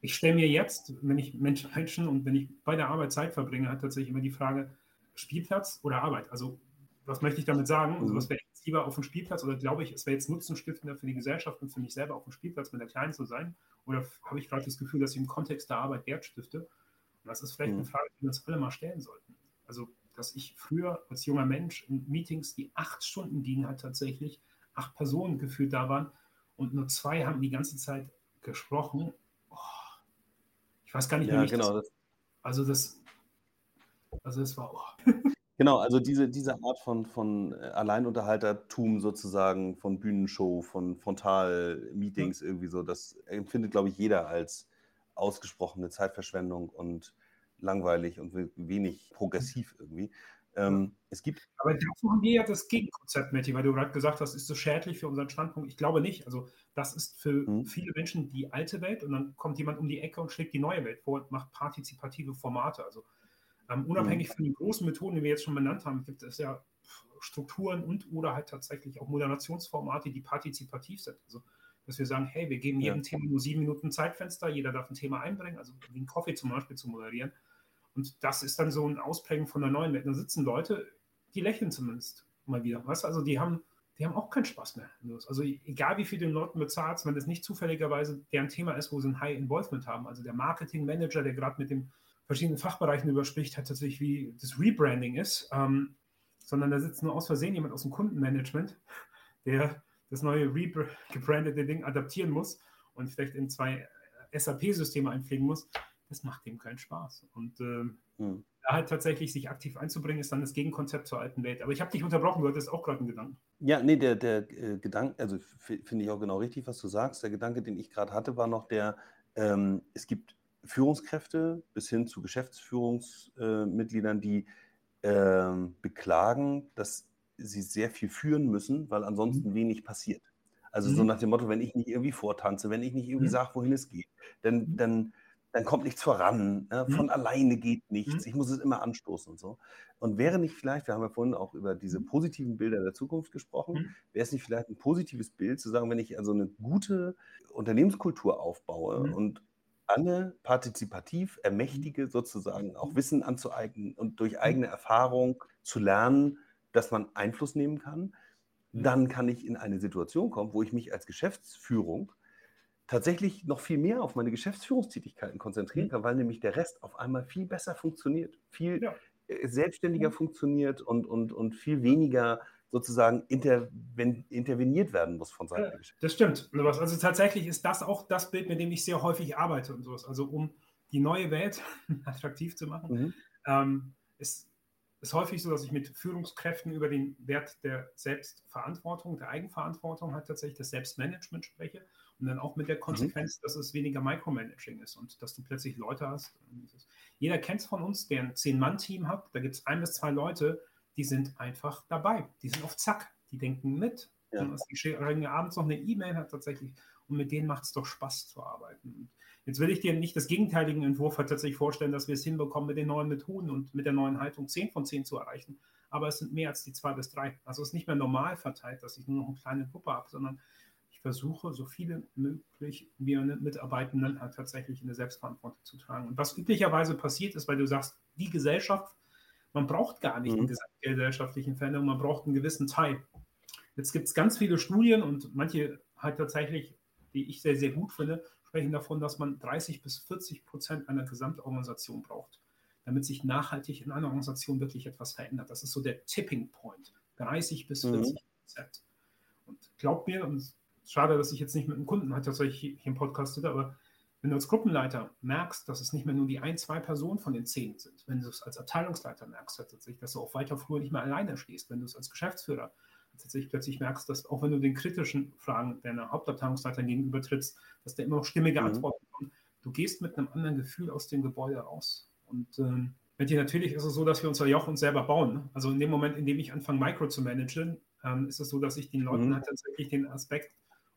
S4: Ich stelle mir jetzt, wenn ich Menschen und wenn ich bei der Arbeit Zeit verbringe, halt tatsächlich immer die Frage, Spielplatz oder Arbeit? Also was möchte ich damit sagen? Also was wäre jetzt lieber auf dem Spielplatz oder glaube ich, es wäre jetzt nutzenstiftender für die Gesellschaft und für mich selber auf dem Spielplatz mit der Kleinen zu sein? Oder habe ich gerade das Gefühl, dass ich im Kontext der Arbeit Wert stifte? Und das ist vielleicht mhm. eine Frage, die wir uns alle mal stellen sollten. Also, dass ich früher als junger Mensch in Meetings, die acht Stunden gingen, halt tatsächlich acht Personen gefühlt da waren und nur zwei haben die ganze Zeit gesprochen. Oh, ich weiß gar nicht,
S3: ja, genau, das,
S4: also das, also das war. Oh.
S3: Genau, also diese, diese Art von, von äh, Alleinunterhaltertum sozusagen, von Bühnenshow, von Frontal-Meetings irgendwie so, das empfindet, glaube ich, jeder als ausgesprochene Zeitverschwendung und langweilig und wenig progressiv irgendwie. Ähm, es gibt
S4: Aber dazu haben wir ja das Gegenkonzept, Matti, weil du gerade gesagt hast, ist das schädlich für unseren Standpunkt? Ich glaube nicht. Also das ist für mhm. viele Menschen die alte Welt und dann kommt jemand um die Ecke und schlägt die neue Welt vor und macht partizipative Formate. Also ähm, unabhängig mhm. von den großen Methoden, die wir jetzt schon benannt haben, gibt es ja Strukturen und oder halt tatsächlich auch Moderationsformate, die partizipativ sind. Also dass wir sagen, hey, wir geben jedem ja. Thema nur sieben Minuten Zeitfenster, jeder darf ein Thema einbringen, also wie ein Coffee zum Beispiel zu moderieren. Und das ist dann so ein Ausprägen von der neuen Welt. Da sitzen Leute, die lächeln zumindest mal wieder. Weißt also die haben, die haben auch keinen Spaß mehr. Also egal wie viel den Leuten bezahlt, wenn das nicht zufälligerweise deren Thema ist, wo sie ein High Involvement haben. Also der Marketing Manager, der gerade mit den verschiedenen Fachbereichen überspricht, hat tatsächlich wie das Rebranding ist, ähm, sondern da sitzt nur aus Versehen jemand aus dem Kundenmanagement, der das neue gebrandete Ding adaptieren muss und vielleicht in zwei SAP-Systeme einpflegen muss das macht ihm keinen Spaß. Und äh, hm. da halt tatsächlich sich aktiv einzubringen, ist dann das Gegenkonzept zur alten Welt. Aber ich habe dich unterbrochen, du hattest auch gerade einen Gedanken.
S3: Ja, nee, der, der äh, Gedanke, also finde ich auch genau richtig, was du sagst. Der Gedanke, den ich gerade hatte, war noch der, ähm, es gibt Führungskräfte bis hin zu Geschäftsführungsmitgliedern, äh, die ähm, beklagen, dass sie sehr viel führen müssen, weil ansonsten mhm. wenig passiert. Also mhm. so nach dem Motto, wenn ich nicht irgendwie vortanze, wenn ich nicht irgendwie mhm. sage, wohin es geht, dann, mhm. dann dann kommt nichts voran. Ne? Von mhm. alleine geht nichts. Mhm. Ich muss es immer anstoßen und so. Und wäre nicht vielleicht, wir haben ja vorhin auch über diese positiven Bilder der Zukunft gesprochen, wäre es nicht vielleicht ein positives Bild zu sagen, wenn ich also eine gute Unternehmenskultur aufbaue und alle partizipativ ermächtige, sozusagen auch Wissen anzueignen und durch eigene Erfahrung zu lernen, dass man Einfluss nehmen kann, dann kann ich in eine Situation kommen, wo ich mich als Geschäftsführung tatsächlich noch viel mehr auf meine Geschäftsführungstätigkeiten konzentrieren mhm. kann, weil nämlich der Rest auf einmal viel besser funktioniert, viel ja. Äh, selbstständiger mhm. funktioniert und, und, und viel weniger sozusagen interven interveniert werden muss von Seiten
S4: der Geschäftsführung. Das stimmt. Also tatsächlich ist das auch das Bild, mit dem ich sehr häufig arbeite und sowas. Also um die neue Welt attraktiv zu machen, mhm. ähm, ist ist häufig so, dass ich mit Führungskräften über den Wert der Selbstverantwortung, der Eigenverantwortung halt tatsächlich das Selbstmanagement spreche und dann auch mit der mhm. Konsequenz, mhm. dass es weniger Micromanaging ist und dass du plötzlich Leute hast. Jeder kennt es von uns, der ein Zehn-Mann-Team hat. Da gibt es ein bis zwei Leute, die sind einfach dabei. Die sind auf Zack. Die denken mit. Ja. Und die schreiben abends noch eine E-Mail hat tatsächlich. Und mit denen macht es doch Spaß zu arbeiten. Jetzt will ich dir nicht das gegenteilige Entwurf halt tatsächlich vorstellen, dass wir es hinbekommen, mit den neuen Methoden und mit der neuen Haltung 10 von 10 zu erreichen. Aber es sind mehr als die zwei bis drei. Also es ist nicht mehr normal verteilt, dass ich nur noch eine kleine Gruppe habe, sondern versuche, so viele möglich wir Mitarbeitenden halt tatsächlich in der Selbstverantwortung zu tragen. Und was üblicherweise passiert ist, weil du sagst, die Gesellschaft, man braucht gar nicht mhm. eine gesellschaftlichen Veränderung, man braucht einen gewissen Teil. Jetzt gibt es ganz viele Studien und manche halt tatsächlich, die ich sehr, sehr gut finde, sprechen davon, dass man 30 bis 40 Prozent einer Gesamtorganisation braucht, damit sich nachhaltig in einer Organisation wirklich etwas verändert. Das ist so der Tipping Point. 30 bis 40 Prozent. Mhm. Und glaubt mir, und schade, dass ich jetzt nicht mit einem Kunden halt tatsächlich hier im Podcast sitze, aber wenn du als Gruppenleiter merkst, dass es nicht mehr nur die ein, zwei Personen von den zehn sind, wenn du es als Abteilungsleiter merkst, tatsächlich, dass du auf weiter Flur nicht mehr alleine stehst, wenn du es als Geschäftsführer tatsächlich plötzlich merkst, dass auch wenn du den kritischen Fragen deiner Hauptabteilungsleiter gegenüber trittst, dass der immer noch stimmige mhm. Antworten kommt, du gehst mit einem anderen Gefühl aus dem Gebäude raus. Und ähm, natürlich ist es so, dass wir unser Joch uns selber bauen. Ne? Also in dem Moment, in dem ich anfange, Micro zu managen, ähm, ist es so, dass ich den Leuten mhm. halt tatsächlich den Aspekt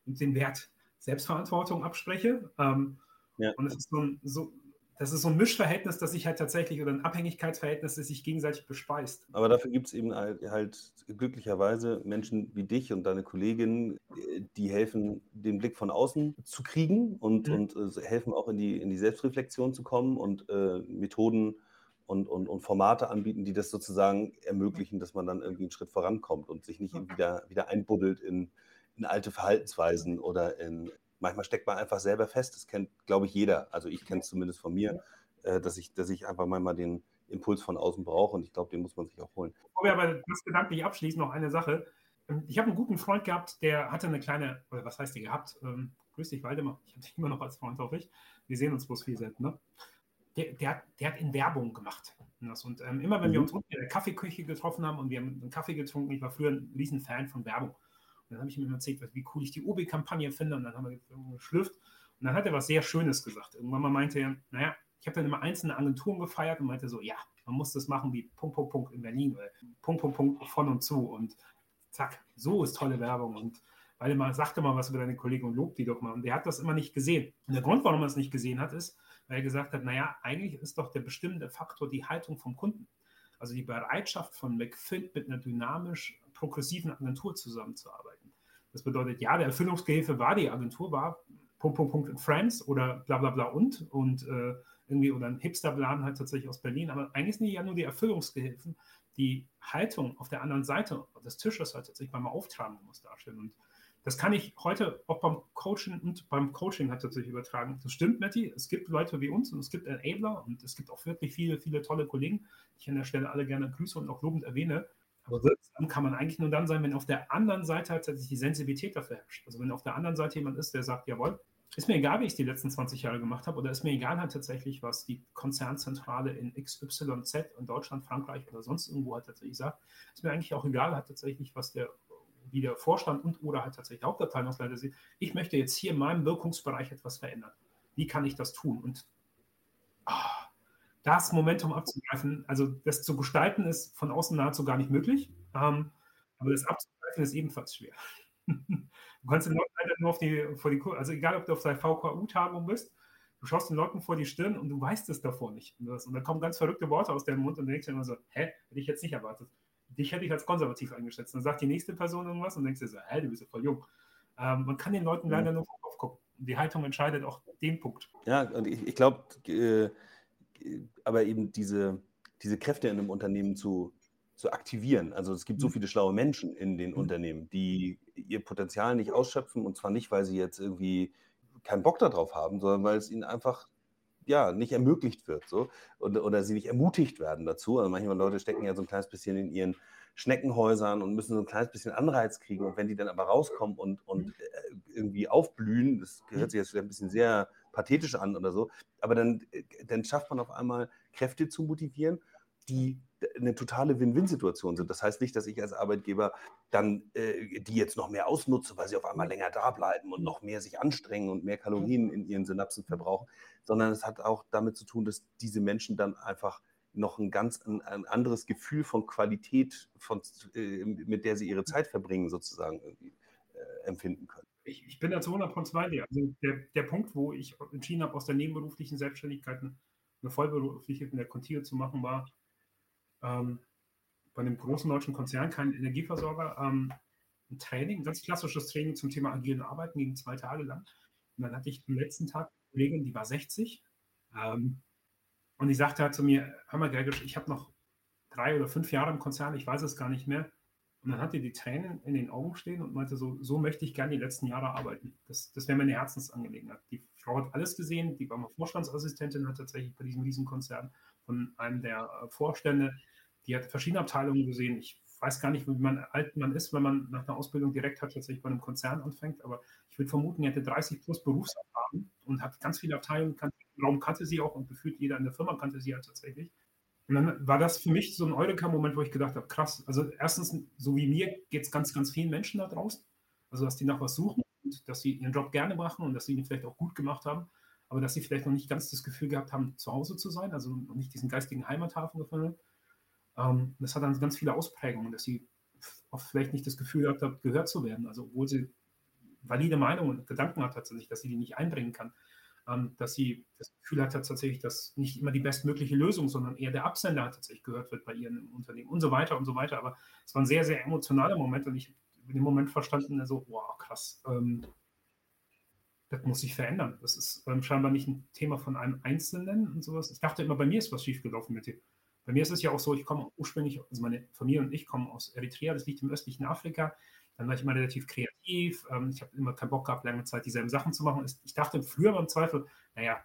S4: und den Wert Selbstverantwortung abspreche. Ähm, ja. Und es ist so ein, so, das ist so ein Mischverhältnis, das sich halt tatsächlich, oder ein Abhängigkeitsverhältnis, das sich gegenseitig bespeist.
S3: Aber dafür gibt es eben halt, halt, glücklicherweise Menschen wie dich und deine Kolleginnen, die helfen, den Blick von außen zu kriegen und, mhm. und äh, helfen auch in die, in die Selbstreflexion zu kommen und äh, Methoden und, und, und Formate anbieten, die das sozusagen ermöglichen, dass man dann irgendwie einen Schritt vorankommt und sich nicht wieder, wieder einbuddelt in, in alte Verhaltensweisen oder in, manchmal steckt man einfach selber fest. Das kennt, glaube ich, jeder. Also ich kenne es zumindest von mir, äh, dass, ich, dass ich einfach manchmal den Impuls von außen brauche und ich glaube, den muss man sich auch holen.
S4: Bevor wir aber das gedanklich abschließen, noch eine Sache. Ähm, ich habe einen guten Freund gehabt, der hatte eine kleine, oder was heißt die gehabt? Ähm, grüß dich, Waldemar. Ich habe dich immer noch als Freund, hoffe ich. Wir sehen uns bloß viel selten, ne? Der, der, hat, der hat in Werbung gemacht. Und ähm, immer wenn mhm. wir uns unten in der Kaffeeküche getroffen haben und wir haben einen Kaffee getrunken, ich war früher ein riesen Fan von Werbung. Dann habe ich ihm erzählt, wie cool ich die OB-Kampagne finde und dann haben wir geschlüpft. Und dann hat er was sehr Schönes gesagt. Irgendwann mal meinte er, naja, ich habe dann immer einzelne Agenturen gefeiert und meinte so, ja, man muss das machen wie Punkt, Punkt, Punkt in Berlin, oder Punkt, Punkt, Punkt von und zu und zack, so ist tolle Werbung und weil er mal sagte mal was über deine Kollegen und lobt die doch mal. Und der hat das immer nicht gesehen. Und der Grund, warum er es nicht gesehen hat, ist, weil er gesagt hat, naja, eigentlich ist doch der bestimmende Faktor die Haltung vom Kunden. Also die Bereitschaft von McFit mit einer dynamisch progressiven Agentur zusammenzuarbeiten. Das bedeutet, ja, der Erfüllungsgehilfe war die Agentur, war Punkt, Punkt, Punkt in Friends oder bla bla bla und und äh, irgendwie oder ein Hipsterplan halt tatsächlich aus Berlin, aber eigentlich sind die ja nur die Erfüllungsgehilfen, die Haltung auf der anderen Seite des Tisches halt tatsächlich beim Auftragen muss darstellen. Und das kann ich heute auch beim Coaching und beim Coaching halt tatsächlich übertragen. Das stimmt, Matti. Es gibt Leute wie uns und es gibt Enabler und es gibt auch wirklich viele, viele tolle Kollegen, die ich an der Stelle alle gerne grüße und auch lobend erwähne. Aber wirksam kann man eigentlich nur dann sein, wenn auf der anderen Seite tatsächlich die Sensibilität dafür herrscht. Also wenn auf der anderen Seite jemand ist, der sagt, jawohl, ist mir egal, wie ich die letzten 20 Jahre gemacht habe, oder ist mir egal halt tatsächlich, was die Konzernzentrale in XYZ in Deutschland, Frankreich oder sonst irgendwo halt tatsächlich sagt. Ist mir eigentlich auch egal halt tatsächlich, was der, wie der Vorstand und oder halt tatsächlich der Hauptabteilungsleiter sieht. Ich möchte jetzt hier in meinem Wirkungsbereich etwas verändern. Wie kann ich das tun? Und oh, das Momentum abzugreifen, also das zu gestalten, ist von außen nahezu gar nicht möglich. Ähm, aber das abzugreifen ist ebenfalls schwer. Du kannst den Leuten halt nur auf die, vor die, also egal, ob du auf der VKU-Tagung bist, du schaust den Leuten vor die Stirn und du weißt es davor nicht. Und, und dann kommen ganz verrückte Worte aus deinem Mund und du denkst dir immer so, hä, hätte ich jetzt nicht erwartet. Dich hätte ich als konservativ eingeschätzt. Dann sagt die nächste Person irgendwas und denkst dir so, hä, du bist ja voll jung. Ähm, man kann den Leuten leider nur vor Kopf gucken. Die Haltung entscheidet auch den Punkt.
S3: Ja, und ich, ich glaube, äh, aber eben diese, diese Kräfte in einem Unternehmen zu, zu aktivieren. Also es gibt so mhm. viele schlaue Menschen in den mhm. Unternehmen, die ihr Potenzial nicht ausschöpfen und zwar nicht, weil sie jetzt irgendwie keinen Bock darauf haben, sondern weil es ihnen einfach ja nicht ermöglicht wird so und, oder sie nicht ermutigt werden dazu. Also manchmal Leute stecken ja so ein kleines bisschen in ihren Schneckenhäusern und müssen so ein kleines bisschen Anreiz kriegen und wenn die dann aber rauskommen und, und mhm. äh, irgendwie aufblühen, das hört sich jetzt ein bisschen sehr pathetisch an oder so, aber dann, äh, dann schafft man auf einmal Kräfte zu motivieren, die eine totale Win-Win-Situation sind. Das heißt nicht, dass ich als Arbeitgeber dann äh, die jetzt noch mehr ausnutze, weil sie auf einmal länger da bleiben und noch mehr sich anstrengen und mehr Kalorien in ihren Synapsen verbrauchen, sondern es hat auch damit zu tun, dass diese Menschen dann einfach noch ein ganz ein, ein anderes Gefühl von Qualität, von, äh, mit der sie ihre Zeit verbringen, sozusagen äh, empfinden können.
S4: Ich, ich, bin da zu 100 bei dir. Also der, der Punkt, wo ich entschieden habe, aus der nebenberuflichen Selbstständigkeit eine vollberufliche in der Contigo zu machen, war, ähm, bei einem großen deutschen Konzern, kein Energieversorger, ähm, ein Training, ein ganz klassisches Training zum Thema agilen Arbeiten, ging zwei Tage lang. Und dann hatte ich am letzten Tag eine Kollegin, die war 60. Ähm, und die sagte halt zu mir, hör mal, Gregor, ich habe noch drei oder fünf Jahre im Konzern, ich weiß es gar nicht mehr. Und dann hatte die Tränen in den Augen stehen und meinte so, so möchte ich gerne die letzten Jahre arbeiten. Das, das wäre meine Herzensangelegenheit. Die Frau hat alles gesehen, die war mal Vorstandsassistentin, hat tatsächlich bei diesem Riesenkonzern von einem der äh, Vorstände die hat verschiedene Abteilungen gesehen. Ich weiß gar nicht, wie man alt man ist, wenn man nach einer Ausbildung direkt hat, tatsächlich bei einem Konzern anfängt, aber ich würde vermuten, er hätte 30 plus Berufserfahrung und hat ganz viele Abteilungen, kannte, Raum kannte sie auch und gefühlt jeder in der Firma kannte sie halt tatsächlich. Und dann war das für mich so ein Eureka-Moment, wo ich gedacht habe, krass, also erstens, so wie mir geht es ganz, ganz vielen Menschen da draußen, also dass die nach was suchen und dass sie ihren Job gerne machen und dass sie ihn vielleicht auch gut gemacht haben, aber dass sie vielleicht noch nicht ganz das Gefühl gehabt haben, zu Hause zu sein, also noch nicht diesen geistigen Heimathafen gefunden haben ähm, das hat dann ganz viele Ausprägungen, dass sie oft vielleicht nicht das Gefühl hat, gehört zu werden. Also obwohl sie valide Meinungen und Gedanken hat tatsächlich, dass sie die nicht einbringen kann. Ähm, dass sie das Gefühl hat tatsächlich, dass nicht immer die bestmögliche Lösung, sondern eher der Absender tatsächlich gehört wird bei ihren im Unternehmen und so weiter und so weiter. Aber es war ein sehr, sehr emotionaler Moment und ich habe in dem Moment verstanden, so, wow, krass, ähm, das muss sich verändern. Das ist ähm, scheinbar nicht ein Thema von einem Einzelnen und sowas. Ich dachte immer, bei mir ist was schiefgelaufen mit dir. bei mir ist es ja auch so, ich komme ursprünglich, also meine Familie und ich kommen aus Eritrea, das liegt im östlichen Afrika. Dann war ich immer relativ kreativ. Ähm, ich habe immer keinen Bock gehabt, lange Zeit dieselben Sachen zu machen. Ich dachte früher beim Zweifel, naja,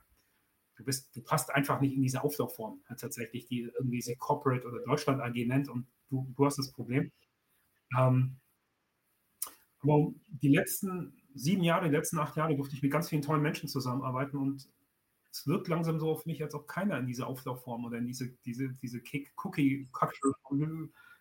S4: du bist, du passt einfach nicht in diese Auflaufform tatsächlich, die irgendwie sich Corporate oder Deutschland AG nennt und du, du hast das Problem. Ähm, aber die letzten sieben Jahre, die letzten acht Jahre durfte ich mit ganz vielen tollen Menschen zusammenarbeiten und es wirkt langsam so auf mich, als ob keiner in diese Auflaufform oder in diese, diese, diese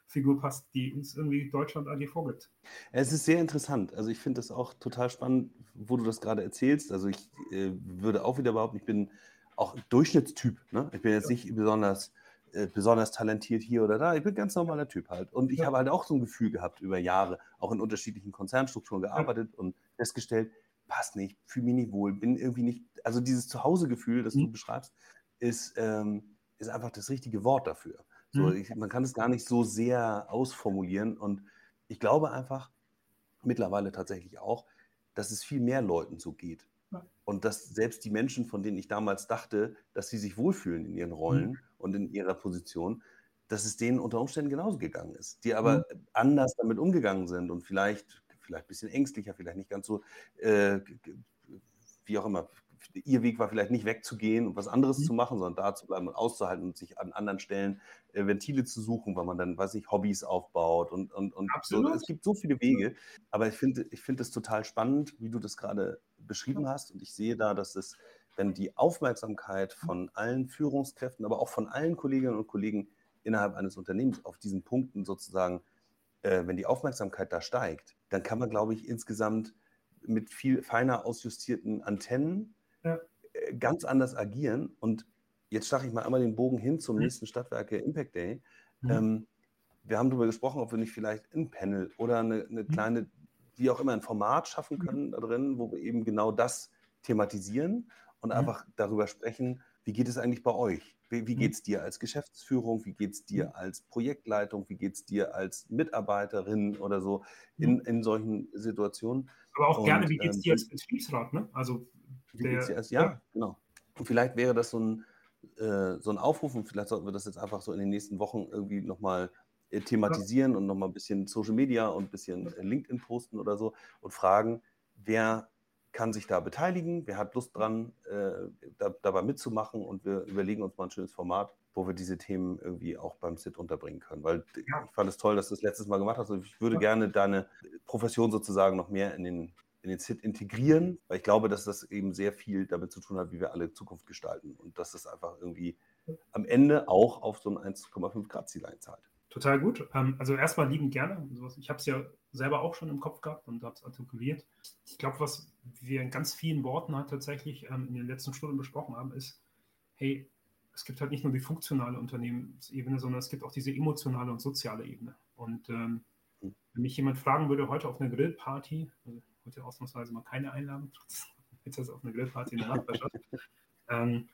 S4: Cookie-Figur passt, die uns irgendwie Deutschland AG vorgibt.
S3: Es ist sehr interessant. Also ich finde das auch total spannend, wo du das gerade erzählst. Also ich äh, würde auch wieder behaupten, ich bin auch Durchschnittstyp. Ne? Ich bin jetzt ja. nicht besonders äh, besonders talentiert hier oder da. Ich bin ein ganz normaler Typ halt. Und ich ja. habe halt auch so ein Gefühl gehabt über Jahre, auch in unterschiedlichen Konzernstrukturen gearbeitet ja. und festgestellt, passt nicht, fühle mich nicht wohl, bin irgendwie nicht, also dieses Zuhausegefühl, das mhm. du beschreibst, ist, ähm, ist einfach das richtige Wort dafür. So, mhm. ich, man kann es gar nicht so sehr ausformulieren und ich glaube einfach mittlerweile tatsächlich auch, dass es viel mehr Leuten so geht. Und dass selbst die Menschen, von denen ich damals dachte, dass sie sich wohlfühlen in ihren Rollen mhm. und in ihrer Position, dass es denen unter Umständen genauso gegangen ist, die aber mhm. anders damit umgegangen sind und vielleicht, vielleicht ein bisschen ängstlicher, vielleicht nicht ganz so, äh, wie auch immer, ihr Weg war vielleicht nicht wegzugehen und was anderes mhm. zu machen, sondern da zu bleiben und auszuhalten und sich an anderen Stellen äh, Ventile zu suchen, weil man dann, weiß ich, Hobbys aufbaut und, und, und so. Es gibt so viele Wege, aber ich finde ich finde es total spannend, wie du das gerade beschrieben hast. Und ich sehe da, dass es, wenn die Aufmerksamkeit von allen Führungskräften, aber auch von allen Kolleginnen und Kollegen innerhalb eines Unternehmens auf diesen Punkten sozusagen, äh, wenn die Aufmerksamkeit da steigt, dann kann man, glaube ich, insgesamt mit viel feiner ausjustierten Antennen ja. Äh, ganz anders agieren. Und jetzt stach ich mal einmal den Bogen hin zum mhm. nächsten Stadtwerke Impact Day. Mhm. Ähm, wir haben darüber gesprochen, ob wir nicht vielleicht ein Panel oder eine, eine mhm. kleine, wie auch immer, ein Format schaffen mhm. können da drin, wo wir eben genau das thematisieren und mhm. einfach darüber sprechen, wie geht es eigentlich bei euch? Wie, wie geht es dir als Geschäftsführung? Wie geht es dir als Projektleitung? Wie geht es dir als Mitarbeiterin oder so in, in solchen Situationen?
S4: Aber auch und, gerne, wie geht es ähm, dir als Betriebsrat? Ne? Also
S3: erst, ja, ja, genau. Und vielleicht wäre das so ein, äh, so ein Aufruf und vielleicht sollten wir das jetzt einfach so in den nächsten Wochen irgendwie nochmal äh, thematisieren ja. und nochmal ein bisschen Social Media und ein bisschen äh, LinkedIn posten oder so und fragen, wer kann sich da beteiligen, wer hat Lust dran, äh, da, dabei mitzumachen und wir überlegen uns mal ein schönes Format, wo wir diese Themen irgendwie auch beim SIT unterbringen können. Weil ja. ich fand es toll, dass du das letztes Mal gemacht hast und ich würde ja. gerne deine Profession sozusagen noch mehr in den in den SIT integrieren, weil ich glaube, dass das eben sehr viel damit zu tun hat, wie wir alle Zukunft gestalten und dass das einfach irgendwie am Ende auch auf so ein 1,5 Grad Ziel einzahlt.
S4: Total gut. Ähm, also erstmal lieben gerne. Ich habe es ja selber auch schon im Kopf gehabt und habe es artikuliert. Ich glaube, was wir in ganz vielen Worten halt tatsächlich ähm, in den letzten Stunden besprochen haben, ist, hey, es gibt halt nicht nur die funktionale Unternehmensebene, sondern es gibt auch diese emotionale und soziale Ebene. Und ähm, hm. wenn mich jemand fragen würde, heute auf einer Grillparty, also heute ausnahmsweise mal keine Einladung, jetzt ist auf eine Grillparty in der Nachbarschaft. ähm,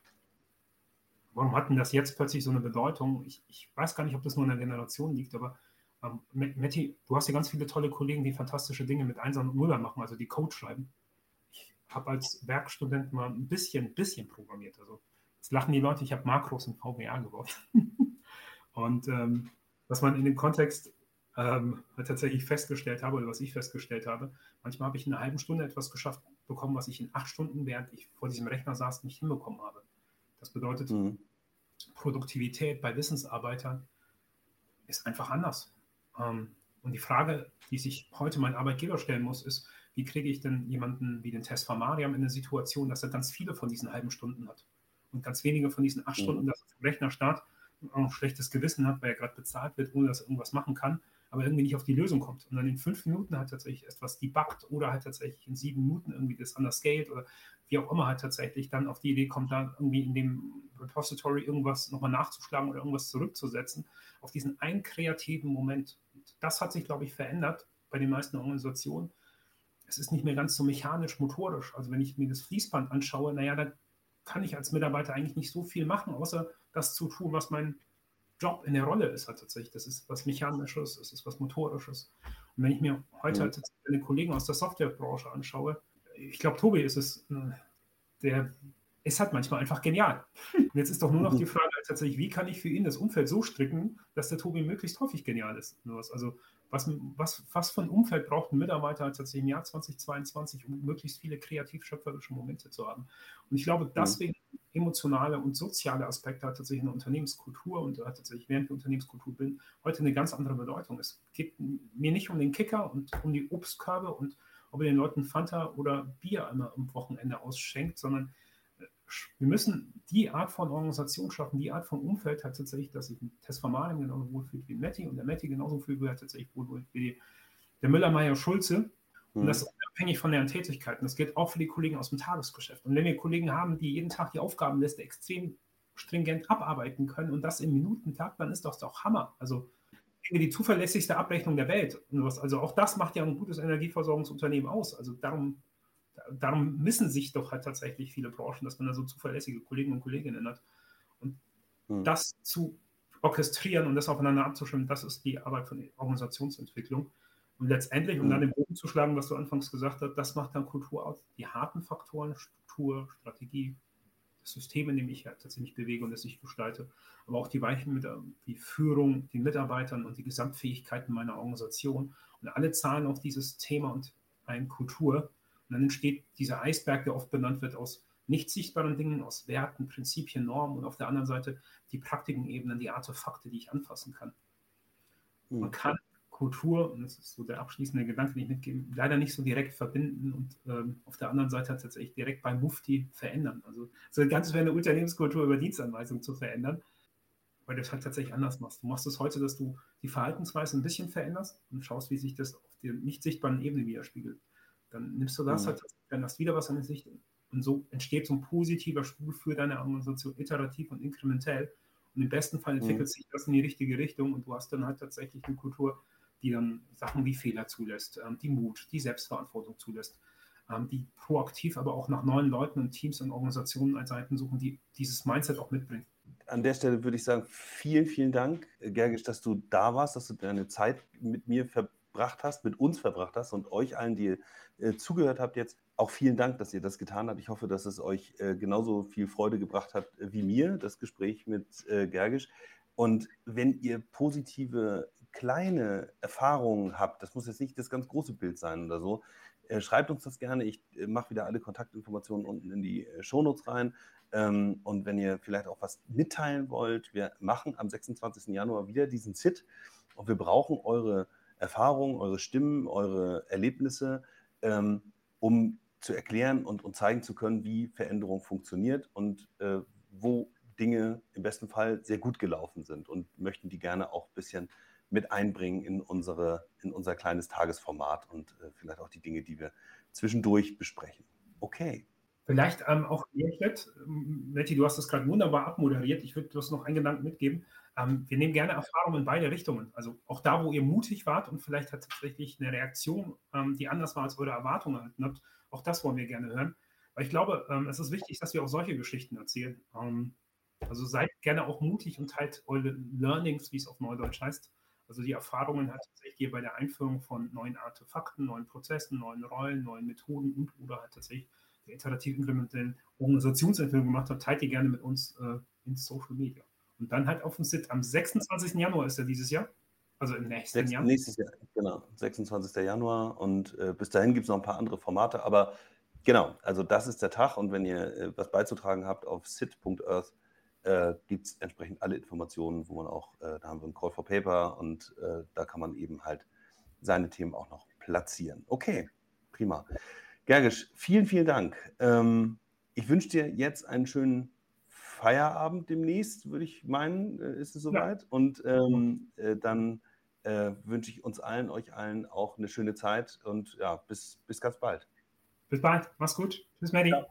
S4: warum hat denn das jetzt plötzlich so eine Bedeutung? Ich, ich, weiß gar nicht, ob das nur in der Generation liegt, aber ähm, Matti, du hast ja ganz viele tolle Kollegen, die fantastische Dinge mit Einsern und Nullern machen, also die Code schreiben. Ich habe als Werkstudent mal ein bisschen, bisschen programmiert. Also jetzt lachen die Leute, ich habe Makros in VBA gebaut. und ähm, was man in dem Kontext ähm, tatsächlich festgestellt habe oder was ich festgestellt habe, manchmal habe ich in einer halben Stunde etwas geschafft bekommen, was ich in acht Stunden, während ich vor diesem Rechner saß, nicht hinbekommen habe. Das bedeutet, mhm. Produktivität bei Wissensarbeitern ist einfach anders. Ähm, und die Frage, die sich heute mein Arbeitgeber stellen muss, ist, wie kriege ich denn jemanden wie den Tesfa Mariam in eine Situation, dass er ganz viele von diesen halben Stunden hat und ganz wenige von diesen acht mhm. Stunden, dass er vom Rechner startet und auch ein schlechtes Gewissen hat, weil er gerade bezahlt wird, ohne dass er irgendwas machen kann aber irgendwie nicht auf die Lösung kommt. Und dann in fünf Minuten halt tatsächlich etwas debuggt oder halt tatsächlich in sieben Minuten irgendwie das anders scaled oder wie auch immer halt tatsächlich dann auf die Idee kommt, da irgendwie in dem Repository irgendwas nochmal nachzuschlagen oder irgendwas zurückzusetzen, auf diesen einen kreativen Moment. Und das hat sich, glaube ich, verändert bei den meisten Organisationen. Es ist nicht mehr ganz so mechanisch, motorisch. Also wenn ich mir das Fließband anschaue, naja, da kann ich als Mitarbeiter eigentlich nicht so viel machen, außer das zu tun, was mein Job in der Rolle ist halt tatsächlich. Das ist was Mechanisches, es ist was Motorisches. Und wenn ich mir heute mhm. halt meine Kollegen aus der Softwarebranche anschaue, ich glaube, Tobi ist es, äh, der ist halt manchmal einfach genial. Und jetzt ist doch nur noch die Frage, tatsächlich, wie kann ich für ihn das Umfeld so stricken, dass der Tobi möglichst häufig genial ist. Also was, was, was für ein Umfeld braucht ein Mitarbeiter tatsächlich im Jahr 2022, um möglichst viele kreativ-schöpferische Momente zu haben. Und ich glaube, deswegen mhm. Emotionale und soziale Aspekte hat tatsächlich eine Unternehmenskultur und hat tatsächlich während der Unternehmenskultur bin, heute eine ganz andere Bedeutung. Es geht mir nicht um den Kicker und um die Obstkörbe und ob ihr den Leuten Fanta oder Bier einmal am Wochenende ausschenkt, sondern wir müssen die Art von Organisation schaffen, die Art von Umfeld hat tatsächlich, dass sich ein Testformalien genauso wohlfühlt wie ein Metti und der Metti genauso fühlt wie tatsächlich wohlfühlt wie der Müller-Meyer-Schulze. Und mhm. das ist unabhängig von deren Tätigkeiten. Das gilt auch für die Kollegen aus dem Tagesgeschäft. Und wenn wir Kollegen haben, die jeden Tag die Aufgabenliste extrem stringent abarbeiten können und das im Minutentakt, dann ist das doch Hammer. Also die zuverlässigste Abrechnung der Welt. Also auch das macht ja ein gutes Energieversorgungsunternehmen aus. Also darum darum missen sich doch halt tatsächlich viele Branchen, dass man da so zuverlässige Kollegen und Kolleginnen hat. Und hm. das zu orchestrieren und das aufeinander abzustimmen, das ist die Arbeit von Organisationsentwicklung. Und letztendlich, um hm. dann den Bogen zu schlagen, was du anfangs gesagt hast, das macht dann Kultur aus. Die harten Faktoren, Struktur, Strategie, das System, in dem ich tatsächlich bewege und das ich gestalte, aber auch die weichen mit die Führung, den Mitarbeitern und die Gesamtfähigkeiten meiner Organisation. Und alle zahlen auf dieses Thema und eine Kultur, und dann entsteht dieser Eisberg, der oft benannt wird aus nicht sichtbaren Dingen, aus Werten, Prinzipien, Normen und auf der anderen Seite die Praktikenebenen, die Artefakte, die ich anfassen kann. Man kann Kultur, und das ist so der abschließende Gedanke, den ich mitgebe, leider nicht so direkt verbinden und ähm, auf der anderen Seite tatsächlich direkt beim Mufti verändern. Also so ganz wäre eine Unternehmenskultur über Dienstanweisung zu verändern, weil du es halt tatsächlich anders machst. Du machst es heute, dass du die Verhaltensweise ein bisschen veränderst und schaust, wie sich das auf der nicht sichtbaren Ebene widerspiegelt. Dann nimmst du das mhm. halt, dann hast wieder was an der Sicht. Und so entsteht so ein positiver Stuhl für deine Organisation iterativ und inkrementell. Und im besten Fall entwickelt mhm. sich das in die richtige Richtung und du hast dann halt tatsächlich eine Kultur, die dann Sachen wie Fehler zulässt, ähm, die Mut, die Selbstverantwortung zulässt, ähm, die proaktiv aber auch nach neuen Leuten und Teams und Organisationen als Seiten suchen, die dieses Mindset auch mitbringen.
S3: An der Stelle würde ich sagen, vielen, vielen Dank, Gergisch, dass du da warst, dass du deine Zeit mit mir verbracht verbracht hast, mit uns verbracht hast und euch allen, die äh, zugehört habt jetzt, auch vielen Dank, dass ihr das getan habt. Ich hoffe, dass es euch äh, genauso viel Freude gebracht hat äh, wie mir, das Gespräch mit äh, Gergisch. Und wenn ihr positive kleine Erfahrungen habt, das muss jetzt nicht das ganz große Bild sein oder so, äh, schreibt uns das gerne. Ich äh, mache wieder alle Kontaktinformationen unten in die äh, Shownotes rein. Ähm, und wenn ihr vielleicht auch was mitteilen wollt, wir machen am 26. Januar wieder diesen Sit und wir brauchen eure Erfahrungen, eure Stimmen, eure Erlebnisse, ähm, um zu erklären und, und zeigen zu können, wie Veränderung funktioniert und äh, wo Dinge im besten Fall sehr gut gelaufen sind und möchten die gerne auch ein bisschen mit einbringen in, unsere, in unser kleines Tagesformat und äh, vielleicht auch die Dinge, die wir zwischendurch besprechen. Okay.
S4: Vielleicht ähm, auch Mehrwert. Metti, du hast das gerade wunderbar abmoderiert. Ich würde das noch einen Gedanken mitgeben. Ähm, wir nehmen gerne Erfahrungen in beide Richtungen. Also auch da, wo ihr mutig wart und vielleicht hat tatsächlich eine Reaktion, ähm, die anders war als eure Erwartungen habt, auch das wollen wir gerne hören. Weil ich glaube, ähm, es ist wichtig, dass wir auch solche Geschichten erzählen. Ähm, also seid gerne auch mutig und teilt eure Learnings, wie es auf Neudeutsch heißt. Also die Erfahrungen hat tatsächlich bei der Einführung von neuen Artefakten, neuen Prozessen, neuen Rollen, neuen Methoden und oder halt tatsächlich der iterativ implementierten Organisationsentwicklung gemacht habt, teilt ihr gerne mit uns äh, in Social Media. Und dann halt auf dem Sit. Am 26. Januar ist er dieses Jahr. Also im nächsten
S3: Sechs,
S4: Jahr.
S3: Nächstes Jahr, genau. 26. Januar. Und äh, bis dahin gibt es noch ein paar andere Formate. Aber genau, also das ist der Tag. Und wenn ihr äh, was beizutragen habt auf sit.earth, äh, gibt es entsprechend alle Informationen, wo man auch, äh, da haben wir ein Call for Paper und äh, da kann man eben halt seine Themen auch noch platzieren. Okay, prima. Gergisch, vielen, vielen Dank. Ähm, ich wünsche dir jetzt einen schönen Feierabend demnächst, würde ich meinen, äh, ist es soweit. Ja. Und ähm, äh, dann äh, wünsche ich uns allen, euch allen auch eine schöne Zeit und ja, bis, bis ganz bald.
S4: Bis bald. Mach's gut. Tschüss, Maddie. Ja.